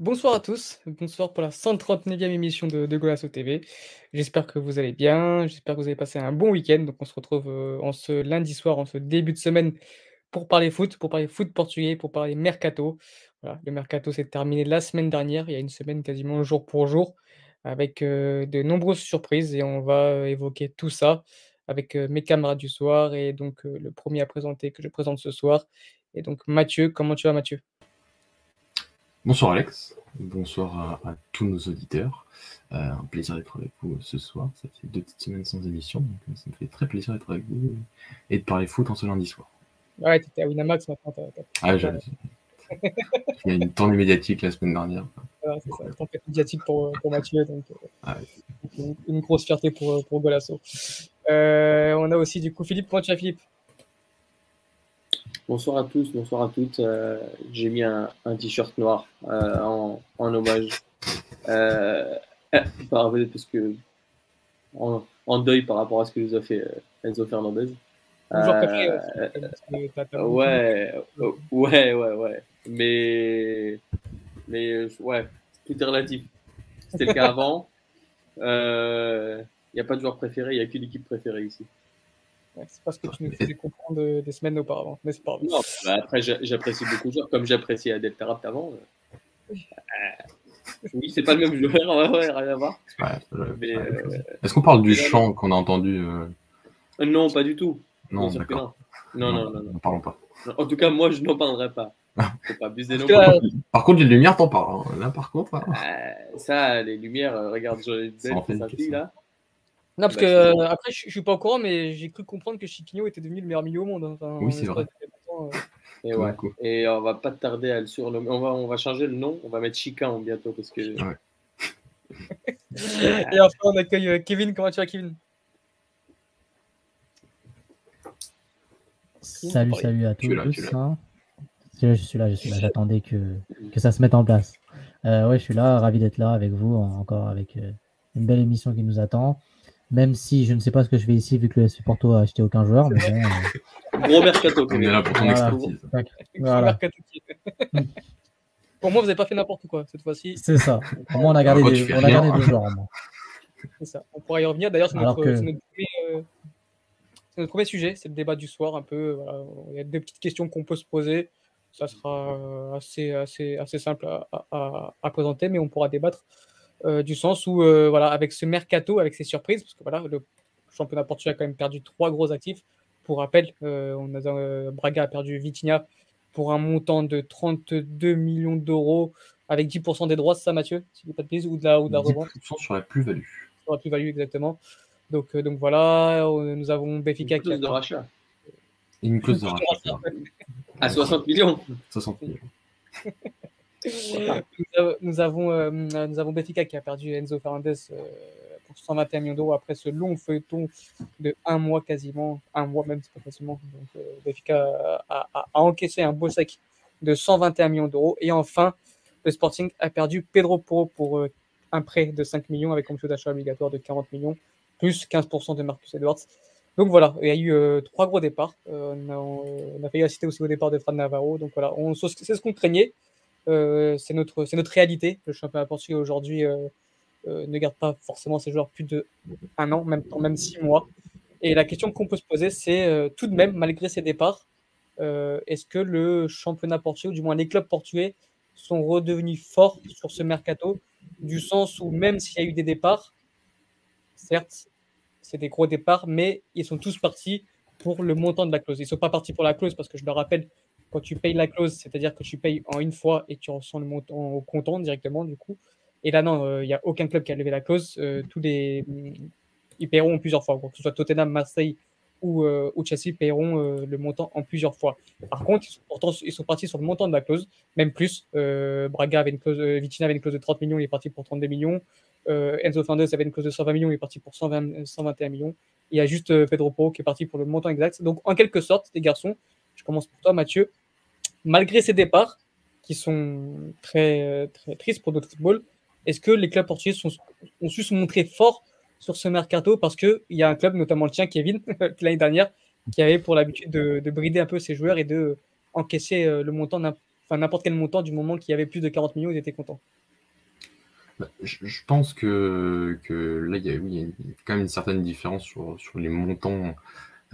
Bonsoir à tous, bonsoir pour la 139e émission de, de Golasso TV. J'espère que vous allez bien, j'espère que vous avez passé un bon week-end. Donc on se retrouve euh, en ce lundi soir, en ce début de semaine pour parler foot, pour parler foot portugais, pour parler mercato. Voilà, le mercato s'est terminé la semaine dernière, il y a une semaine quasiment jour pour jour, avec euh, de nombreuses surprises et on va euh, évoquer tout ça avec mes camarades du soir et donc le premier à présenter que je présente ce soir. Et donc Mathieu, comment tu vas Mathieu? Bonsoir Alex, bonsoir à, à tous nos auditeurs. Euh, un plaisir d'être avec vous ce soir. Ça fait deux petites semaines sans émission, donc euh, ça me fait très plaisir d'être avec vous et de parler foot en ce lundi soir. Ouais, tu étais à Winamax maintenant. Ah, j'ai- Il y a une tournée médiatique la semaine dernière. c'est ça, tempête médiatique pour, pour Mathieu, donc euh, Ah une, une grosse fierté pour, pour Golasso. Euh, on a aussi du coup Philippe. Comment tu vas Philippe? Bonsoir à tous, bonsoir à toutes. Euh, J'ai mis un, un t-shirt noir euh, en, en hommage. Euh, parce que en, en deuil par rapport à ce que nous a fait Enzo Fernandez. Ouais, ouais, ouais, ouais. Mais, mais ouais, tout est relatif. C'était le cas avant. Il n'y a pas de joueur préféré, il n'y a qu'une équipe préférée ici. Ouais, c'est pas ce que tu nous faisais comprendre euh, des semaines auparavant, mais c'est pas grave. Non, bah après, j'a- j'apprécie beaucoup de joueurs, comme j'appréciais Adel Taarabt avant. euh. Euh, oui, c'est pas le même joueur, ouais, ouais, rien à voir. Ouais, euh, Est-ce qu'on parle du chant qu'on a entendu euh, non, pas du tout. Non, d'accord. Non, non, non, non, parlons pas. En tout cas, moi, je n'en parlerai pas. Faut pas abuser non Parce plus. Par contre, les lumières, t'en parles. hein. Là, par contre, Euh, ça, les lumières, euh, regarde, Johnny Ça Depp, en fait une sa fille, question. là. Non, parce Bah, que euh, après, je, je suis pas au courant, mais j'ai cru comprendre que Chiquinho était devenu le meilleur milieu au monde. hein. Enfin, Oui, c'est vrai. temps, euh. Et ouais. Et on va pas tarder à le surnommer. On va, on va changer le nom. On va mettre Chican bientôt parce que. Ouais. Et enfin, on accueille euh, Kevin. Comment tu vas, Kevin? Salut, salut à tous. là. hein. Je suis là, je suis là. J'attendais que, que ça se mette en place. Euh, ouais, je suis là, ravi d'être là avec vous, en- encore avec une belle émission qui nous attend. Même si je ne sais pas ce que je fais ici, vu que le FC Porto a acheté aucun joueur. Mais bon, euh, Gros mercato. On est là pour ton Voilà. expertise. voilà. Pour moi, vous n'avez pas fait n'importe quoi cette fois-ci. c'est ça. Au moins, on a gardé, des, on a gardé deux joueurs. C'est ça. On pourra y revenir. D'ailleurs, c'est notre, que- c'est notre premier, euh, notre premier sujet. C'est le débat du soir. Un peu. voilà. Il y a deux petites questions qu'on peut se poser. Ça sera euh, assez, assez, assez simple à, à- à- à présenter, mais on pourra débattre euh, du sens où, euh, voilà, avec ce mercato, avec ces surprises, parce que voilà, le championnat portugais a quand même perdu trois gros actifs. Pour rappel, euh, on a, euh, Braga a perdu Vitinha pour un montant de 32 millions d'euros avec 10% des droits, c'est ça Mathieu Si je pas de bêtises, ou de la, ou de la revente 10% sur la plus-value. sur la plus-value exactement. Donc, euh, donc voilà, nous avons Benfica Une qui a clause de rachat. Une clause de rachat. À 60 millions. 60 millions. nous, avons- nous avons, euh, nous avons Benfica qui a perdu Enzo Fernandez euh, pour 121 millions d'euros après ce long feuilleton de un mois quasiment, un mois même, c'est pas facilement. Donc euh, Benfica a, a- a encaissé un beau sec de 121 millions d'euros. Et enfin, le Sporting a perdu Pedro Porro pour euh, un prêt de 5 millions avec un taux d'achat obligatoire de 40 millions, plus 15% de Marcus Edwards. Donc voilà, il y a eu euh, trois gros départs. Euh, on, a, on a failli assister aussi au départ de Fran Navarro. Donc voilà, on- c'est ce qu'on craignait. Euh, c'est notre, notre réalité. Le championnat portugais aujourd'hui euh, euh, ne garde pas forcément ses joueurs plus de un an, même, même six mois. Et la question qu'on peut se poser, c'est tout de même, malgré ces départs, est-ce que le championnat portugais, ou du moins les clubs portugais, sont redevenus forts sur ce mercato, du sens où même s'il y a eu des départs, certes, c'est des gros départs, mais ils sont tous partis pour le montant de la clause. Ils ne sont pas partis pour la clause parce que je le rappelle, quand tu payes la clause, c'est-à-dire que tu payes en une fois et tu ressens le montant au comptant directement, du coup. Et là, non, il n'y a aucun club qui a levé la clause. Euh, tous les, ils paieront plusieurs fois. Que ce soit Tottenham, Marseille ou, euh, ou Chelsea paieront euh, le montant en plusieurs fois. Par contre, ils sont, partis sur le montant de la clause, même plus. Euh, Braga avait une clause, euh, Vitina avait une clause de 30 millions, il est parti pour 32 millions. Euh, Enzo Fernandez avait une clause de 120 millions, il est parti pour 120, 121 millions. Il y a juste euh, Pedro Porro qui est parti pour le montant exact. Donc, en quelque sorte, les garçons, je commence pour toi, Mathieu. Malgré ces départs, qui sont très, très tristes pour notre football, est-ce que les clubs portugais ont su se montrer forts sur ce mercato? Parce qu'il y a un club, notamment le tien, Kevin, l'année dernière, qui avait pour l'habitude de, de, brider un peu ses joueurs et de encaisser le montant, enfin n'importe quel montant, du moment qu'il y avait plus de 40 millions, ils étaient contents. Bah, je, pense que, là, il y, a, quand même une certaine différence sur les montants.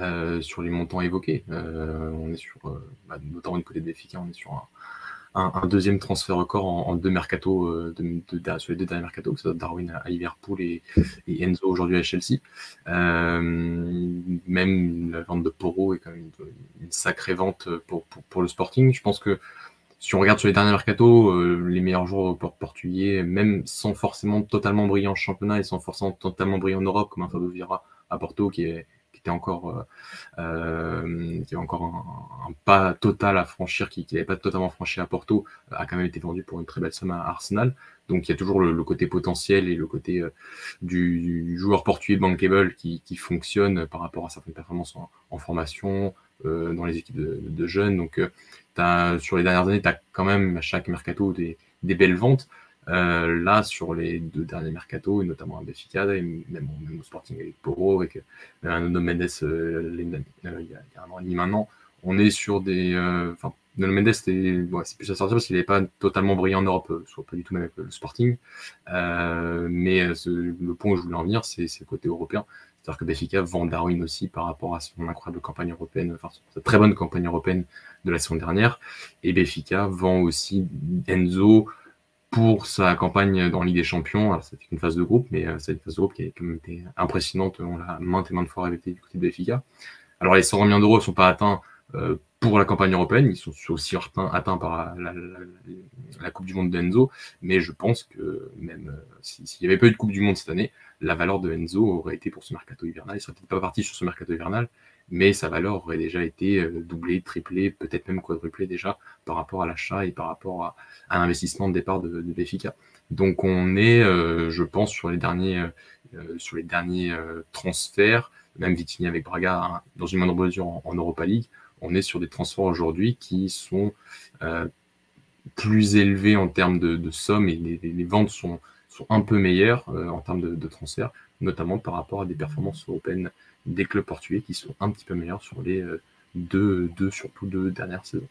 Euh, sur les montants évoqués, euh, on est sur, euh, bah, notamment du côté de Béfica, on est sur un, deuxième transfert record en, deux mercato euh, de, sur les deux derniers mercato, que soit Darwin à, Liverpool et, Enzo aujourd'hui à Chelsea. Même la vente de Poro est quand même une, sacrée vente pour, le Sporting. Je pense que si on regarde sur les derniers mercato, les meilleurs joueurs portugais, même sans forcément totalement briller en championnat et sans forcément totalement briller en Europe, comme un Fabio à Porto, qui est encore, euh, euh, un, pas total à franchir, qui n'avait pas totalement franchi à Porto, a quand même été vendu pour une très belle somme à Arsenal. Donc il y a toujours le, côté potentiel et le côté euh, du, joueur portugais bankable qui, fonctionne par rapport à certaines performances en, formation, dans les équipes de, jeunes. Donc sur les dernières années, tu as quand même à chaque mercato des belles ventes. Euh, là, sur les deux derniers mercato, et notamment à Benfica, et même, au Sporting avec Poro, avec même un Nuno Mendes euh, euh, il, y a, un an et demi maintenant, on est sur des. Enfin, Nuno Mendes, c'est plus à sortir parce qu'il n'est pas totalement brillant en Europe, soit pas du tout même avec le Sporting. mais le point où je voulais en venir, c'est le côté européen. C'est-à-dire que Benfica vend Darwin aussi par rapport à son incroyable campagne européenne, enfin sa très bonne campagne européenne de la saison dernière. Et Benfica vend aussi Enzo pour sa campagne dans Ligue des Champions. c'était une phase de groupe, mais euh, c'est une phase de groupe qui a quand même été impressionnante. On l'a maintes et maintes fois répété du côté de Benfica. Alors les 120 millions d'euros ne sont pas atteints euh, pour la campagne européenne, ils sont aussi atteints, par la, Coupe du Monde de Enzo, mais je pense que même euh, s'il n'y avait pas eu de Coupe du Monde cette année, la valeur de Enzo aurait été pour ce mercato hivernal. Il serait peut-être pas parti sur ce mercato hivernal, mais sa valeur aurait déjà été euh, doublée, triplée, peut-être même quadruplée déjà par rapport à l'achat et par rapport à, l'investissement de départ de, de. Donc on est, euh, je pense, sur les derniers, euh, sur les derniers transferts, même Vitigny avec Braga hein, dans une moindre mesure en, Europa League, on est sur des transferts aujourd'hui qui sont plus élevés en termes de, sommes et les, ventes sont, sont un peu meilleures en termes de, de transferts, notamment par rapport à des performances européennes des clubs portugais qui sont un petit peu meilleurs sur les euh, deux, deux surtout deux dernières saisons.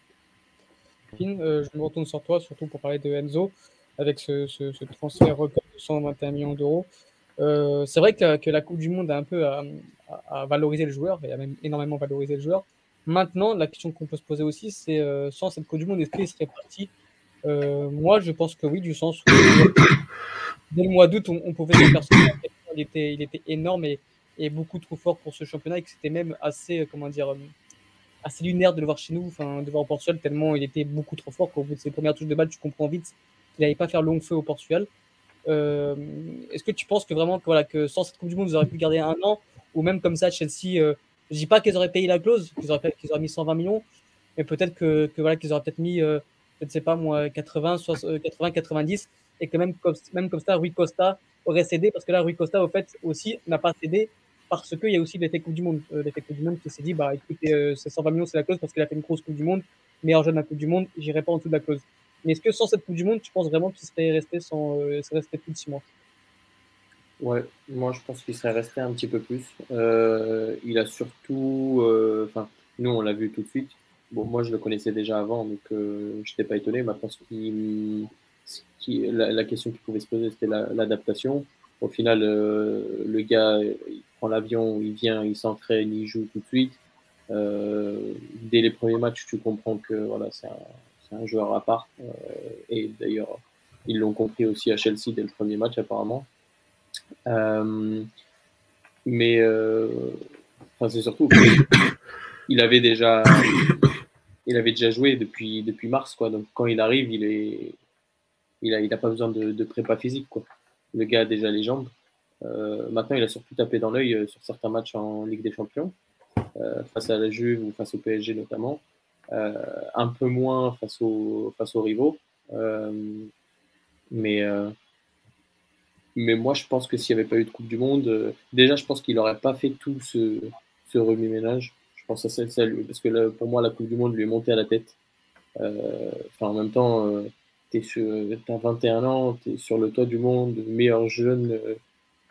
Euh, je me retourne sur toi, surtout pour parler de Enzo, avec ce, transfert record de 121 millions d'euros. Euh, c'est vrai que, la Coupe du Monde a un peu à, valoriser le joueur, et a même énormément valorisé le joueur. Maintenant, la question qu'on peut se poser aussi, c'est sans cette Coupe du Monde, est-ce qu'il serait parti? Moi, je pense que oui, du sens où dès le mois d'août, on, pouvait s'apercevoir qu'il était, il était énorme et, est beaucoup trop fort pour ce championnat et que c'était même assez, euh, comment dire, euh, assez lunaire de le voir chez nous, enfin, de voir au Portugal, tellement il était beaucoup trop fort qu'au bout de ses premières touches de balle, tu comprends vite qu'il n'allait pas faire long feu au Portugal. Euh, est-ce que tu penses que vraiment que, voilà, que sans cette Coupe du Monde, vous auriez pu garder un an ou même comme ça, Chelsea, euh, je dis pas qu'ils auraient payé la clause, qu'ils auraient, qu'ils auraient mis 120 millions, mais peut-être que, que, voilà, qu'ils auraient peut-être mis, je ne sais pas moi, 80, 80, 90, et que même même comme ça, Rui Costa aurait cédé, parce que là, Rui Costa, au fait, aussi, n'a pas cédé, parce qu'il y a aussi l'effet Coupe du Monde. Euh, l'effet Coupe du Monde qui s'est dit, bah écoutez, euh, 120 millions, c'est la clause parce qu'il a fait une grosse Coupe du Monde, meilleur jeune de la Coupe du Monde, j'irai pas en dessous de la clause. Mais est-ce que sans cette Coupe du Monde, tu penses vraiment qu'il serait resté sans, euh, serait resté plus de 6 mois? Ouais, moi je pense qu'il serait resté un petit peu plus. Il a surtout, enfin, nous on l'a vu tout de suite. Bon, moi je le connaissais déjà avant, donc je n'étais pas étonné. Maintenant, qui, la, la, question qui pouvait se poser, c'était l'adaptation. Au final, le gars, prend l'avion, il vient, il s'entraîne, il joue tout de suite. Euh, dès les premiers matchs, tu comprends que voilà, c'est un, joueur à part. Euh, et d'ailleurs, ils l'ont compris aussi à Chelsea dès le premier match, apparemment. Euh, mais enfin, c'est surtout qu'il avait déjà, il avait déjà joué depuis, depuis mars, quoi. Donc quand il arrive, il est, il a, il a pas besoin de, de prépa physique, quoi. Le gars a déjà les jambes. Euh, maintenant, il a surtout tapé dans l'œil euh, sur certains matchs en Ligue des Champions, euh, face à la Juve ou face au PSG notamment. un peu moins face, aux, face aux rivaux. mais, mais moi, je pense que s'il n'y avait pas eu de Coupe du Monde, déjà, je pense qu'il n'aurait pas fait tout ce, ce remue-ménage. Je pense à ça, parce que pour moi, la Coupe du Monde lui est montée à la tête. En même temps, tu as 21 ans, tu es sur le toit du monde, meilleur jeune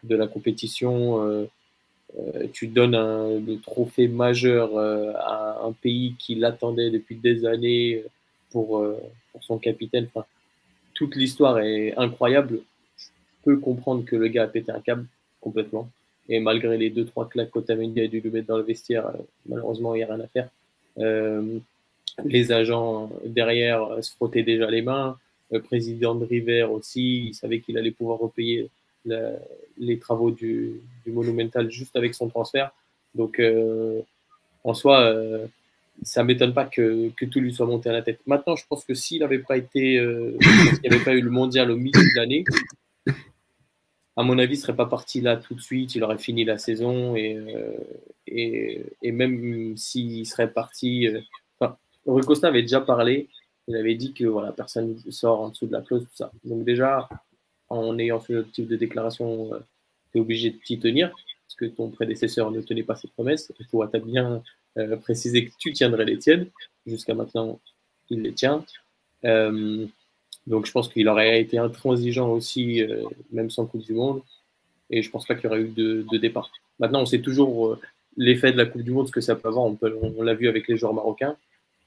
de la compétition. Euh, euh, tu donnes le trophée majeur euh, à un pays qui l'attendait depuis des années pour, son capitaine. Toute l'histoire est incroyable. Je peux comprendre que le gars a pété un câble complètement. Et malgré les deux, trois claques qu'Otamendi a dû lui mettre dans le vestiaire, malheureusement, il n'y a rien à faire. Les agents derrière se frottaient déjà les mains. Le président de River aussi, il savait qu'il allait pouvoir repayer les travaux du, Monumental juste avec son transfert. Donc, euh, en soi, euh, ça m'étonne pas que, tout lui soit monté à la tête. Maintenant, je pense que s'il n'avait pas été, euh, s'il pas eu le mondial au milieu de l'année, à mon avis, il ne serait pas parti là tout de suite. Il aurait fini la saison et, et, et, même s'il serait parti, enfin, Costa avait déjà parlé. Il avait dit que voilà, personne sort en dessous de la clause, tout ça. Donc déjà, en ayant fait le type de déclaration, euh, tu es obligé de t'y tenir, parce que ton prédécesseur ne tenait pas ses promesses. Et toi, tu as bien euh, que tu tiendrais les tiennes. Jusqu'à maintenant, il les tient. Euh, donc je pense qu'il aurait été intransigeant aussi, même sans Coupe du Monde. Et je pense pas qu'il y aurait eu de, départ. Maintenant, on sait toujours l'effet de la Coupe du Monde, ce que ça peut avoir. On, on, l'a vu avec les joueurs marocains.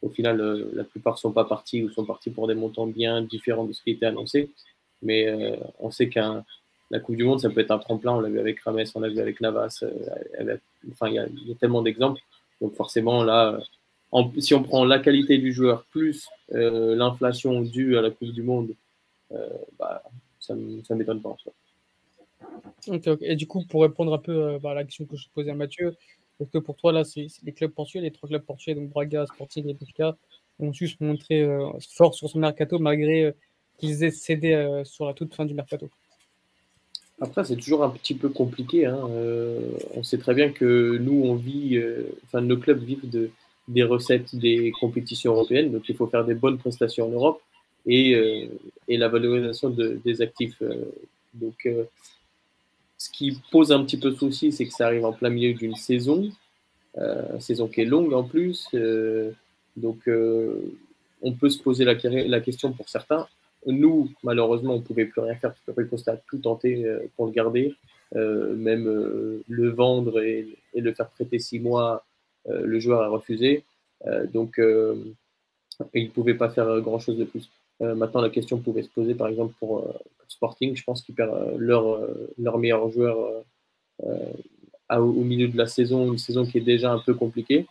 Au final, la plupart ne sont pas partis ou sont partis pour des montants bien différents de ce qui était annoncé. Mais euh, on sait qu'un la Coupe du Monde, ça peut être un tremplin. On l'a vu avec Rames, on l'a vu avec Navas. Euh, enfin, il y, a tellement d'exemples. Donc forcément, là, si on prend la qualité du joueur plus euh, l'inflation due à la Coupe du Monde, bah, ça ne m'étonne pas en soi. Et du coup, pour répondre un peu bah, à la question que je posais à Mathieu, est-ce que pour toi, là, c'est les clubs portugais, les trois clubs portugais, donc Braga, Sporting et Benfica, ont su se montrer forts sur son mercato malgré qu'ils aient cédé euh, sur la toute fin du mercato. Après, c'est toujours un petit peu compliqué. Hein. Euh, on sait très bien que nous, on vit, euh, enfin, nos clubs vivent de, des recettes des compétitions européennes. Donc, il faut faire des bonnes prestations en Europe et, la valorisation de, des actifs. donc, ce qui pose un petit peu souci, c'est que ça arrive en plein milieu d'une saison, saison qui est longue en plus. donc, on peut se poser la question pour certains nous, malheureusement, on ne pouvait plus rien faire parce que Costa a tout tenté euh, pour le garder, euh, même euh, le vendre et, le faire prêter six mois, le joueur a refusé. donc, il ne pouvait pas faire grand-chose de plus. maintenant, la question pouvait se poser, par exemple, pour, Sporting. Je pense qu'ils perdent leur, leur meilleur joueur au milieu de la saison, une saison qui est déjà un peu compliquée.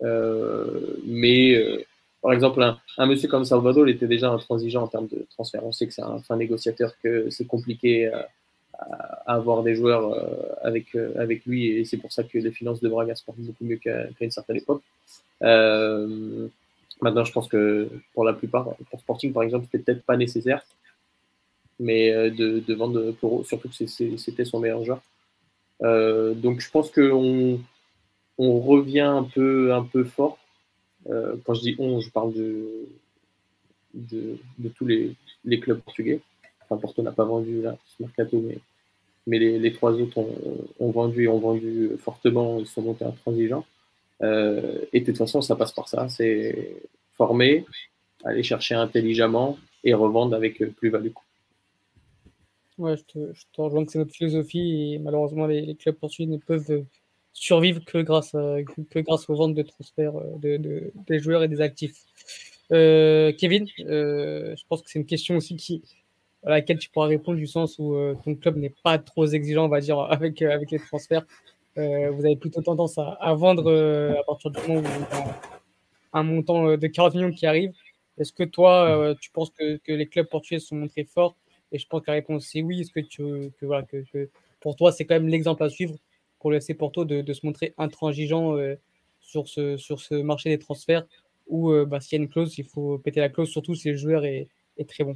mais par exemple, un, monsieur comme Salvador était déjà intransigeant en termes de transfert. On sait que c'est un fin négociateur, que c'est compliqué à, avoir des joueurs euh, avec, euh, avec lui, et c'est pour ça que les finances de Braga se portent beaucoup mieux qu'à une certaine époque. Euh, maintenant, je pense que pour la plupart, pour Sporting par exemple, c'était peut-être pas nécessaire, mais de, vendre pour surtout que c'était son meilleur joueur. donc, je pense qu'on on revient un peu, un peu fort euh, quand je dis on, je parle de, de, tous les, les, clubs portugais. Enfin, Porto n'a pas vendu là, ce mercato, mais, mais les, les trois autres ont, ont, vendu et ont vendu fortement. Ils sont montés intransigeants. Euh, et de toute façon, ça passe par ça. C'est former, aller chercher intelligemment et revendre avec plus-value. Ouais, je te, rejoins que c'est notre philosophie et malheureusement les clubs portugais ne peuvent survivre que grâce, à, que grâce aux ventes de transferts euh, de, de, des joueurs et des actifs. Euh, Kevin, euh, je pense que c'est une question aussi qui, à laquelle tu pourras répondre du sens où euh, ton club n'est pas trop exigeant, on va dire, avec, avec les transferts. vous avez plutôt tendance à, à vendre à partir du moment où vous avez un montant de 40 millions qui arrive. Est-ce que toi, tu penses que, que, les clubs portugais sont montrés forts? Et je pense que la réponse c'est oui. Est-ce que, tu, que, voilà, que pour toi, c'est quand même l'exemple à suivre pour le Porto de, se montrer intransigeant euh, sur, ce, sur ce marché des transferts où euh, bah, s'il y a une clause, il faut péter la clause, surtout si le joueur est, très bon.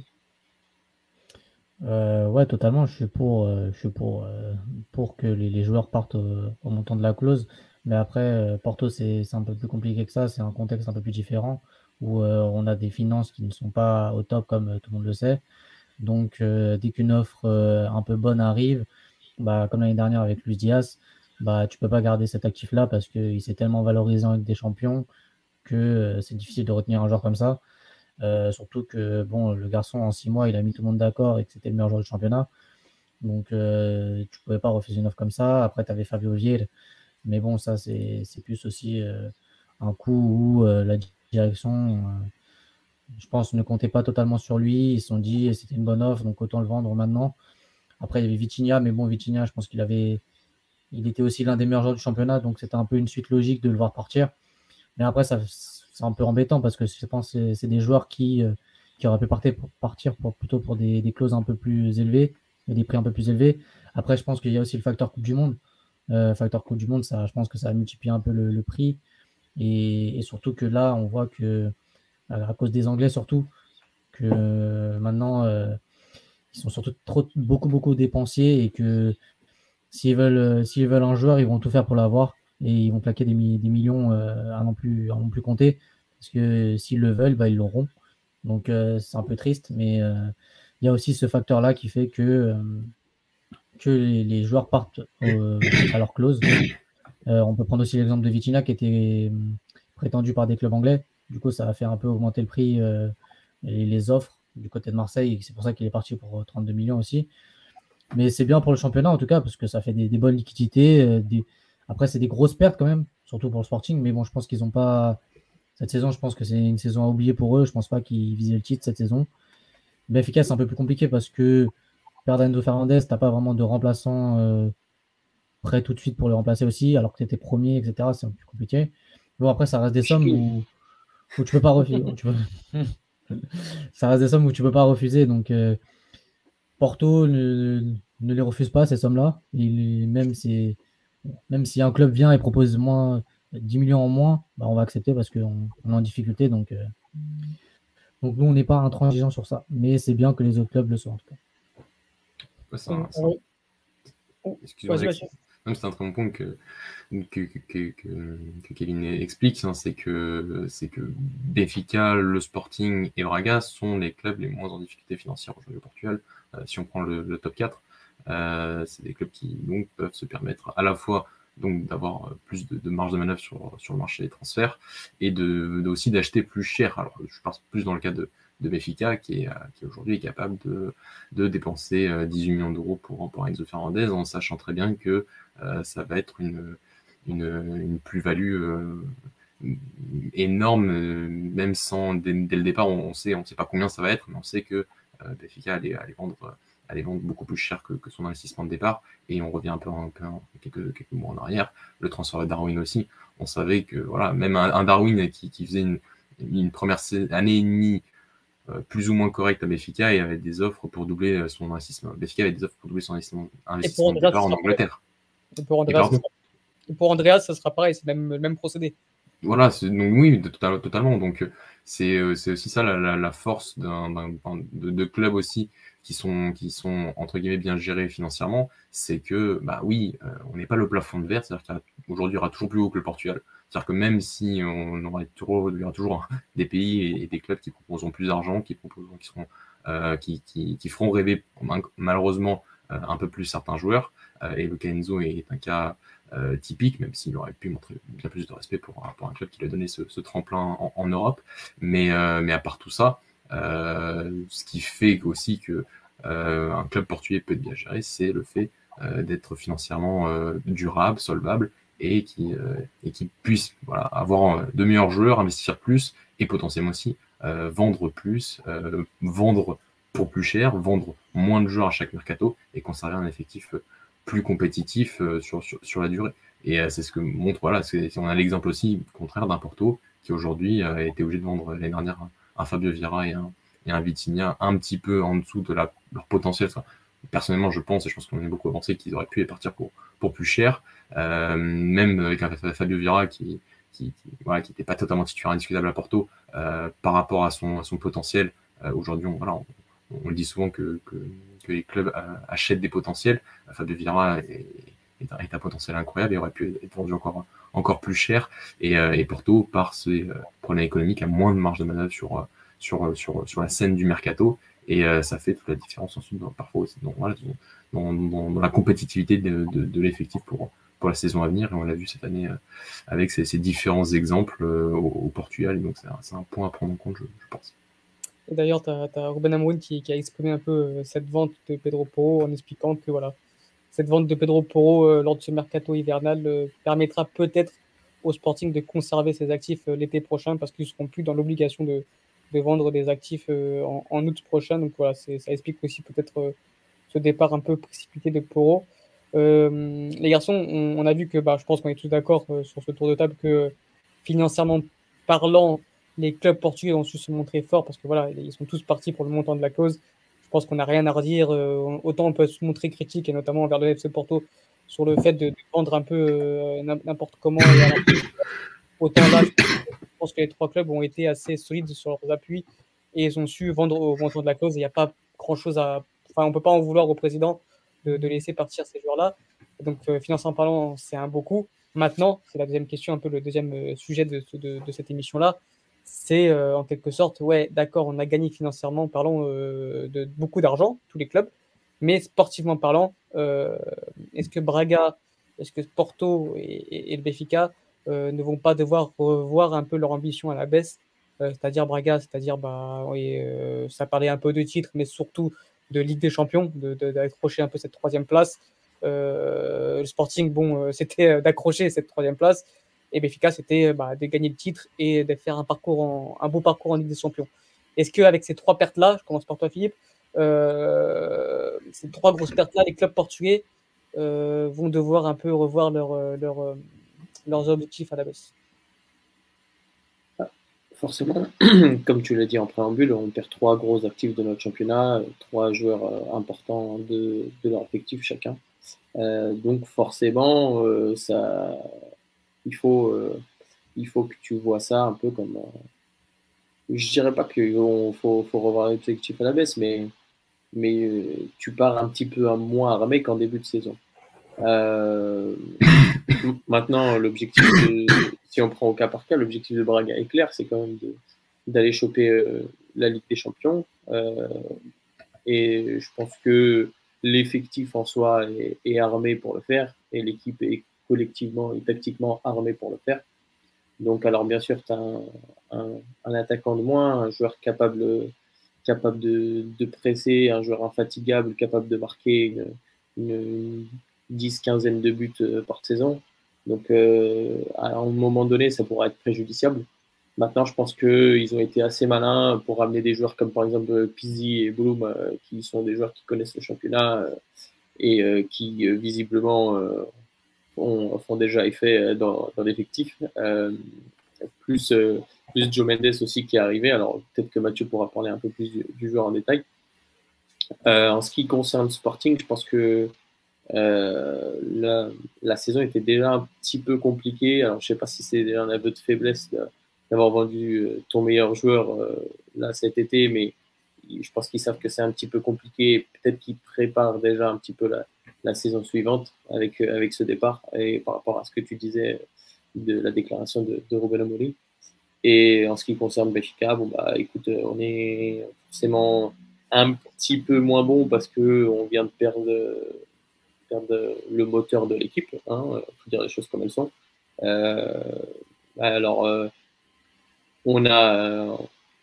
Euh, ouais, totalement. Je suis pour, euh, je suis pour, que les, les, joueurs partent au montant de la clause. Mais après, Porto, c'est un peu plus compliqué que ça. C'est un contexte un peu plus différent où on a des finances qui ne sont pas au top, comme tout le monde le sait. Donc, dès qu'une offre un peu bonne arrive, bah, comme l'année dernière avec Luis Diaz, bah, tu peux pas garder cet actif-là parce qu'il s'est tellement valorisé avec des champions que euh, c'est difficile de retenir un joueur comme ça. Euh, surtout que bon, le garçon en six mois, il a mis tout le monde d'accord et que c'était le meilleur joueur du championnat. Donc euh, tu pouvais pas refuser une offre comme ça. Après, tu avais Fabio Vier, mais bon, ça c'est plus aussi euh, un coup où la direction je pense, ne comptaient pas totalement sur lui. Ils se sont dit, c'était une bonne offre, donc autant le vendre maintenant. Après, il y avait Vitinha, mais bon, Vitinha, je pense qu'il avait, il était aussi l'un des meilleurs joueurs du championnat, donc c'était un peu une suite logique de le voir partir. Mais après, c'est un peu embêtant parce que je pense que c'est des joueurs qui, euh, qui auraient pu partir, pour, partir pour, plutôt pour des, clauses un peu plus élevées et des prix un peu plus élevés. Après, je pense qu'il y a aussi le facteur Coupe du Monde. Euh, facteur Coupe du Monde, ça, je pense que ça a multiplié un peu le, prix. Et, et, surtout que là, on voit que, à cause des Anglais surtout, que euh, maintenant, euh, ils sont surtout trop, beaucoup, beaucoup dépensiers et que s'ils veulent, euh, veulent un joueur, ils vont tout faire pour l'avoir et ils vont plaquer des, millions euh, à non plus, à non plus compter. Parce que s'ils le veulent, bah, ils l'auront. Donc euh, c'est un peu triste, mais euh, il y a aussi ce facteur-là qui fait que, euh, que les, joueurs partent à leur clause. on peut prendre aussi l'exemple de Vitina qui était prétendu par des clubs anglais. Du coup, ça a fait un peu augmenter le prix et les offres du côté de Marseille. C'est pour ça qu'il est parti pour 32 millions aussi. Mais c'est bien pour le championnat en tout cas, parce que ça fait des, bonnes liquidités. Des... Après, c'est des grosses pertes quand même, surtout pour le Sporting. Mais bon, je pense qu'ils n'ont pas. Cette saison, je pense que c'est une saison à oublier pour eux. Je pense pas qu'ils visaient le titre cette saison. Benfica, c'est un peu plus compliqué parce que Enzo Fernandez, t'as pas vraiment de remplaçant euh, prêt tout de suite pour le remplacer aussi, alors que tu étais premier, etc. C'est un peu plus compliqué. Bon, après, ça reste des sommes où, où tu peux pas refuser. Tu peux... ça reste des sommes où tu peux pas refuser. Donc, euh, Porto ne, ne, les refuse pas, ces sommes-là. Même si, même si un club vient et propose moins 10 millions en moins, bah, on va accepter parce qu'on on est en difficulté. Donc, euh, donc nous, on n'est pas intransigeant sur ça. Mais c'est bien que les autres clubs le soient en tout cas. Ça, ça... C'est un très bon point que, que, que, que, que Kevin explique, hein, c'est que, c'est que Benfica, le Sporting et Braga sont les clubs les moins en difficulté financière aujourd'hui au Portugal. Euh, si on prend le, top 4, euh, c'est des clubs qui donc peuvent se permettre à la fois donc d'avoir plus de, marge de manœuvre sur, sur le marché des transferts et de, aussi d'acheter plus cher. Alors je pense plus dans le cas de, de Benfica qui est, qui aujourd'hui est capable de, de dépenser 18 millions d'euros pour, pour Enzo Fernandez en sachant très bien que euh, ça va être une, une, plus-value euh, énorme, euh, même sans dès, dès, le départ, on, on sait, on sait pas combien ça va être, mais on sait que euh, Benfica allait, allait vendre allait vendre beaucoup plus cher que, que, son investissement de départ. Et on revient un peu, un peu en, quelques, quelques mois en arrière. Le transfert de Darwin aussi. On savait que voilà, même un, un Darwin qui, qui, faisait une, une première année et demie euh, plus ou moins correcte à Benfica et avait des offres pour doubler son investissement. Benfica avait des offres pour doubler son investissement, investissement de départ en Angleterre. Et pour Andreas, et pour Andreas, ça sera pareil, c'est le même, le même procédé. Voilà, donc oui, total, totalement. Donc c'est aussi ça la, la, la force de, de club aussi qui sont qui sont entre guillemets bien gérés financièrement, c'est que bah oui, euh, on n'est pas le plafond de verre, c'est-à-dire qu'aujourd'hui il y aura toujours plus haut que le Portugal. C'est-à-dire que même si on aura toujours, il y aura toujours des pays et, et des clubs qui proposeront plus d'argent, qui proposeront, qui seront, euh, qui, qui, qui, feront rêver malheureusement euh, un peu plus certains joueurs. Euh, et le Kenzo est un cas euh, typique, même s'il aurait pu montrer bien plus de respect pour, pour un club qui lui a donné ce, tremplin en, Europe. Mais, mais à part tout ça, ce qui fait aussi que un club portugais peut être bien géré, c'est le fait d'être financièrement durable, solvable et qui, euh, et qui puisse voilà, avoir de meilleurs joueurs, investir plus et potentiellement aussi euh, vendre plus, euh, vendre pour plus cher, vendre moins de joueurs à chaque mercato et conserver un effectif plus compétitif sur, sur, sur la durée. Et c'est ce que montre, voilà, on a l'exemple aussi contraire d'un Porto qui aujourd'hui a été obligé de vendre l'année dernière un, Fabio Vieira et un, et un Vitinha un petit peu en dessous de la, leur potentiel. Personnellement, je pense, et je pense qu'on est beaucoup avancé, qu'ils auraient pu partir pour, pour plus cher. Euh, même avec un Fabio Vieira qui, qui, qui voilà, qui n'était pas totalement titulaire indiscutable à Porto euh, par rapport à son, à son potentiel. Euh, Aujourd'hui, on, voilà, on, on, dit souvent que, les clubs euh, achètent des potentiels. Fabio Vieira est, est, un, est, potentiel incroyable et aurait pu être vendu encore, encore plus cher. Et, euh, et Porto, par ses problèmes économiques, a moins de marge de manœuvre sur, sur, sur, sur la scène du mercato. Et ça fait toute la différence ensuite, parfois aussi, dans, la compétitivité de, l'effectif pour, pour la saison à venir. Et on l'a vu cette année euh, avec ces, différents exemples euh, au, au Portugal. Donc c'est un, point à prendre en compte, je pense. D'ailleurs, tu as, as, Ruben Amorim qui, qui, a exprimé un peu euh, cette vente de Pedro Porro en expliquant que voilà, cette vente de Pedro Porro lors de ce mercato hivernal permettra peut-être au Sporting de conserver ses actifs l'été prochain parce qu'ils ne seront plus dans l'obligation de, de vendre des actifs en, en, août prochain. Donc voilà, ça explique aussi peut-être ce départ un peu précipité de Poro. les garçons, on, a vu que, bah, je pense qu'on est tous d'accord sur ce tour de table que financièrement parlant, les clubs portugais ont su se montrer forts parce que voilà, ils sont tous partis pour le montant de la cause. Je pense qu'on n'a rien à redire. Euh, autant on peut se montrer critique, et notamment envers le FC Porto, sur le fait de, vendre un peu euh, n'importe comment. autant là, je pense que les trois clubs ont été assez solides sur leurs appuis et ils ont su vendre au montant de la cause. Il n'y a pas grand-chose à. Enfin, on ne peut pas en vouloir au président de, laisser partir ces joueurs-là. Donc, euh, financièrement parlant, c'est un beau coup. Maintenant, c'est la deuxième question, un peu le deuxième sujet de, de cette émission-là c'est euh, en quelque sorte, ouais, d'accord, on a gagné financièrement parlant euh, de beaucoup d'argent, tous les clubs, mais sportivement parlant, euh, est-ce que Braga, est-ce que Porto et, le Benfica ne vont pas devoir revoir un peu leur ambition à la baisse C'est-à-dire Braga, c'est-à-dire, bah, oui, ça parlait un peu de titre, mais surtout de Ligue des Champions, d'accrocher de, un peu cette troisième place. le Sporting, bon, c'était d'accrocher cette troisième place. Et Benfica, c'était euh, bah, de gagner le titre et de faire un, beau parcours en Ligue des Champions. Est-ce qu'avec ces trois pertes-là, je commence par toi Philippe, euh, ces trois grosses pertes-là, les clubs portugais euh, vont devoir un peu revoir leur, leur, leurs objectifs à la baisse? Forcément, comme tu l'as dit en préambule, on perd trois gros actifs de notre championnat, trois joueurs importants de, de leur effectif chacun. donc forcément, ça, il faut, euh, il faut que tu vois ça un peu comme. Euh, je dirais pas qu'il faut, faut revoir l'objectif à la baisse, mais, mais euh, tu pars un petit peu moins armé qu'en début de saison. maintenant, l'objectif, si on prend au cas par cas, l'objectif de Braga est clair, c'est quand même d'aller choper la Ligue des Champions. et je pense que l'effectif en soi est, est, armé pour le faire et l'équipe est collectivement et tactiquement armé pour le faire. Donc, alors bien sûr, tu as un, attaquant de moins, un joueur capable, capable de, presser, un joueur infatigable, capable de marquer une, une, dix, quinzaine de buts euh, par saison. Donc, euh, à un moment donné, ça pourra être préjudiciable. Maintenant, je pense qu'ils ont été assez malins pour ramener des joueurs comme par exemple Pizzi et Bloom, euh, qui sont des joueurs qui connaissent le championnat et qui visiblement font, déjà effet euh, dans, dans l'effectif. Euh, plus, euh, plus Joe Mendes aussi qui est arrivé. Alors peut-être que Mathieu pourra parler un peu plus du, joueur en détail. en ce qui concerne Sporting, je pense que la, la, saison était déjà un petit peu compliquée. Alors, je sais pas si c'est un aveu de faiblesse d'avoir vendu ton meilleur joueur là cet été, mais je pense qu'ils savent que c'est un petit peu compliqué. Peut-être qu'ils préparent déjà un petit peu la, la saison suivante avec, euh, avec ce départ et par rapport à ce que tu disais de la déclaration de, de Ruben Amorim. Et en ce qui concerne Benfica, bon bah écoute, euh, on est forcément un petit peu moins bon parce que on vient de perdre, perdre le moteur de l'équipe. Hein, faut dire les choses comme elles sont. Euh, alors, on a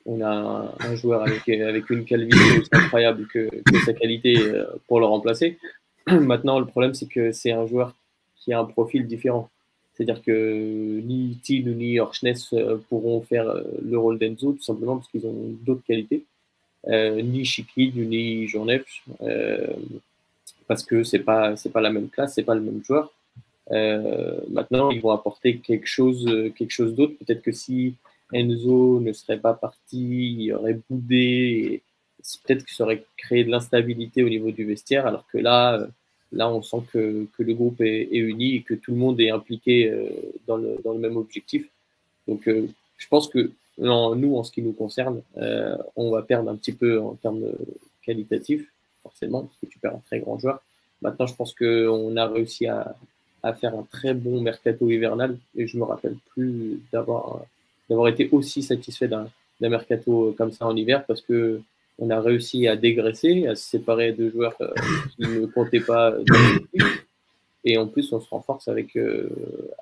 on a un joueur avec, avec une aussi incroyable que, que sa qualité pour le remplacer. Maintenant, le problème, c'est que c'est un joueur qui a un profil différent. C'est-à-dire que ni Tin ni Orchnes euh, pourront faire euh, le rôle d'Enzo, tout simplement parce qu'ils ont d'autres qualités. Euh, ni Chikli, ni Journef, euh, parce que c'est pas pas la même classe, c'est pas le même joueur. Maintenant, ils vont apporter quelque chose quelque chose d'autre. Peut-être que si Enzo ne serait pas parti, il aurait boudé peut-être que ça aurait créé de l'instabilité au niveau du vestiaire, alors que là, euh, là on sent que, que le groupe est, uni et que tout le monde est impliqué euh, dans le, dans le même objectif. Donc, euh, je pense que nous, en ce qui nous concerne, on va perdre un petit peu en termes qualitatifs, forcément, parce que tu perds un très grand joueur. Maintenant, je pense qu'on a réussi à, à faire un très bon mercato hivernal et je me rappelle plus d'avoir d'avoir été aussi satisfait d'un mercato comme ça en hiver parce que on a réussi à dégraisser, à se séparer de joueurs euh, qui ne comptaient pas Et en plus, on se renforce avec, euh,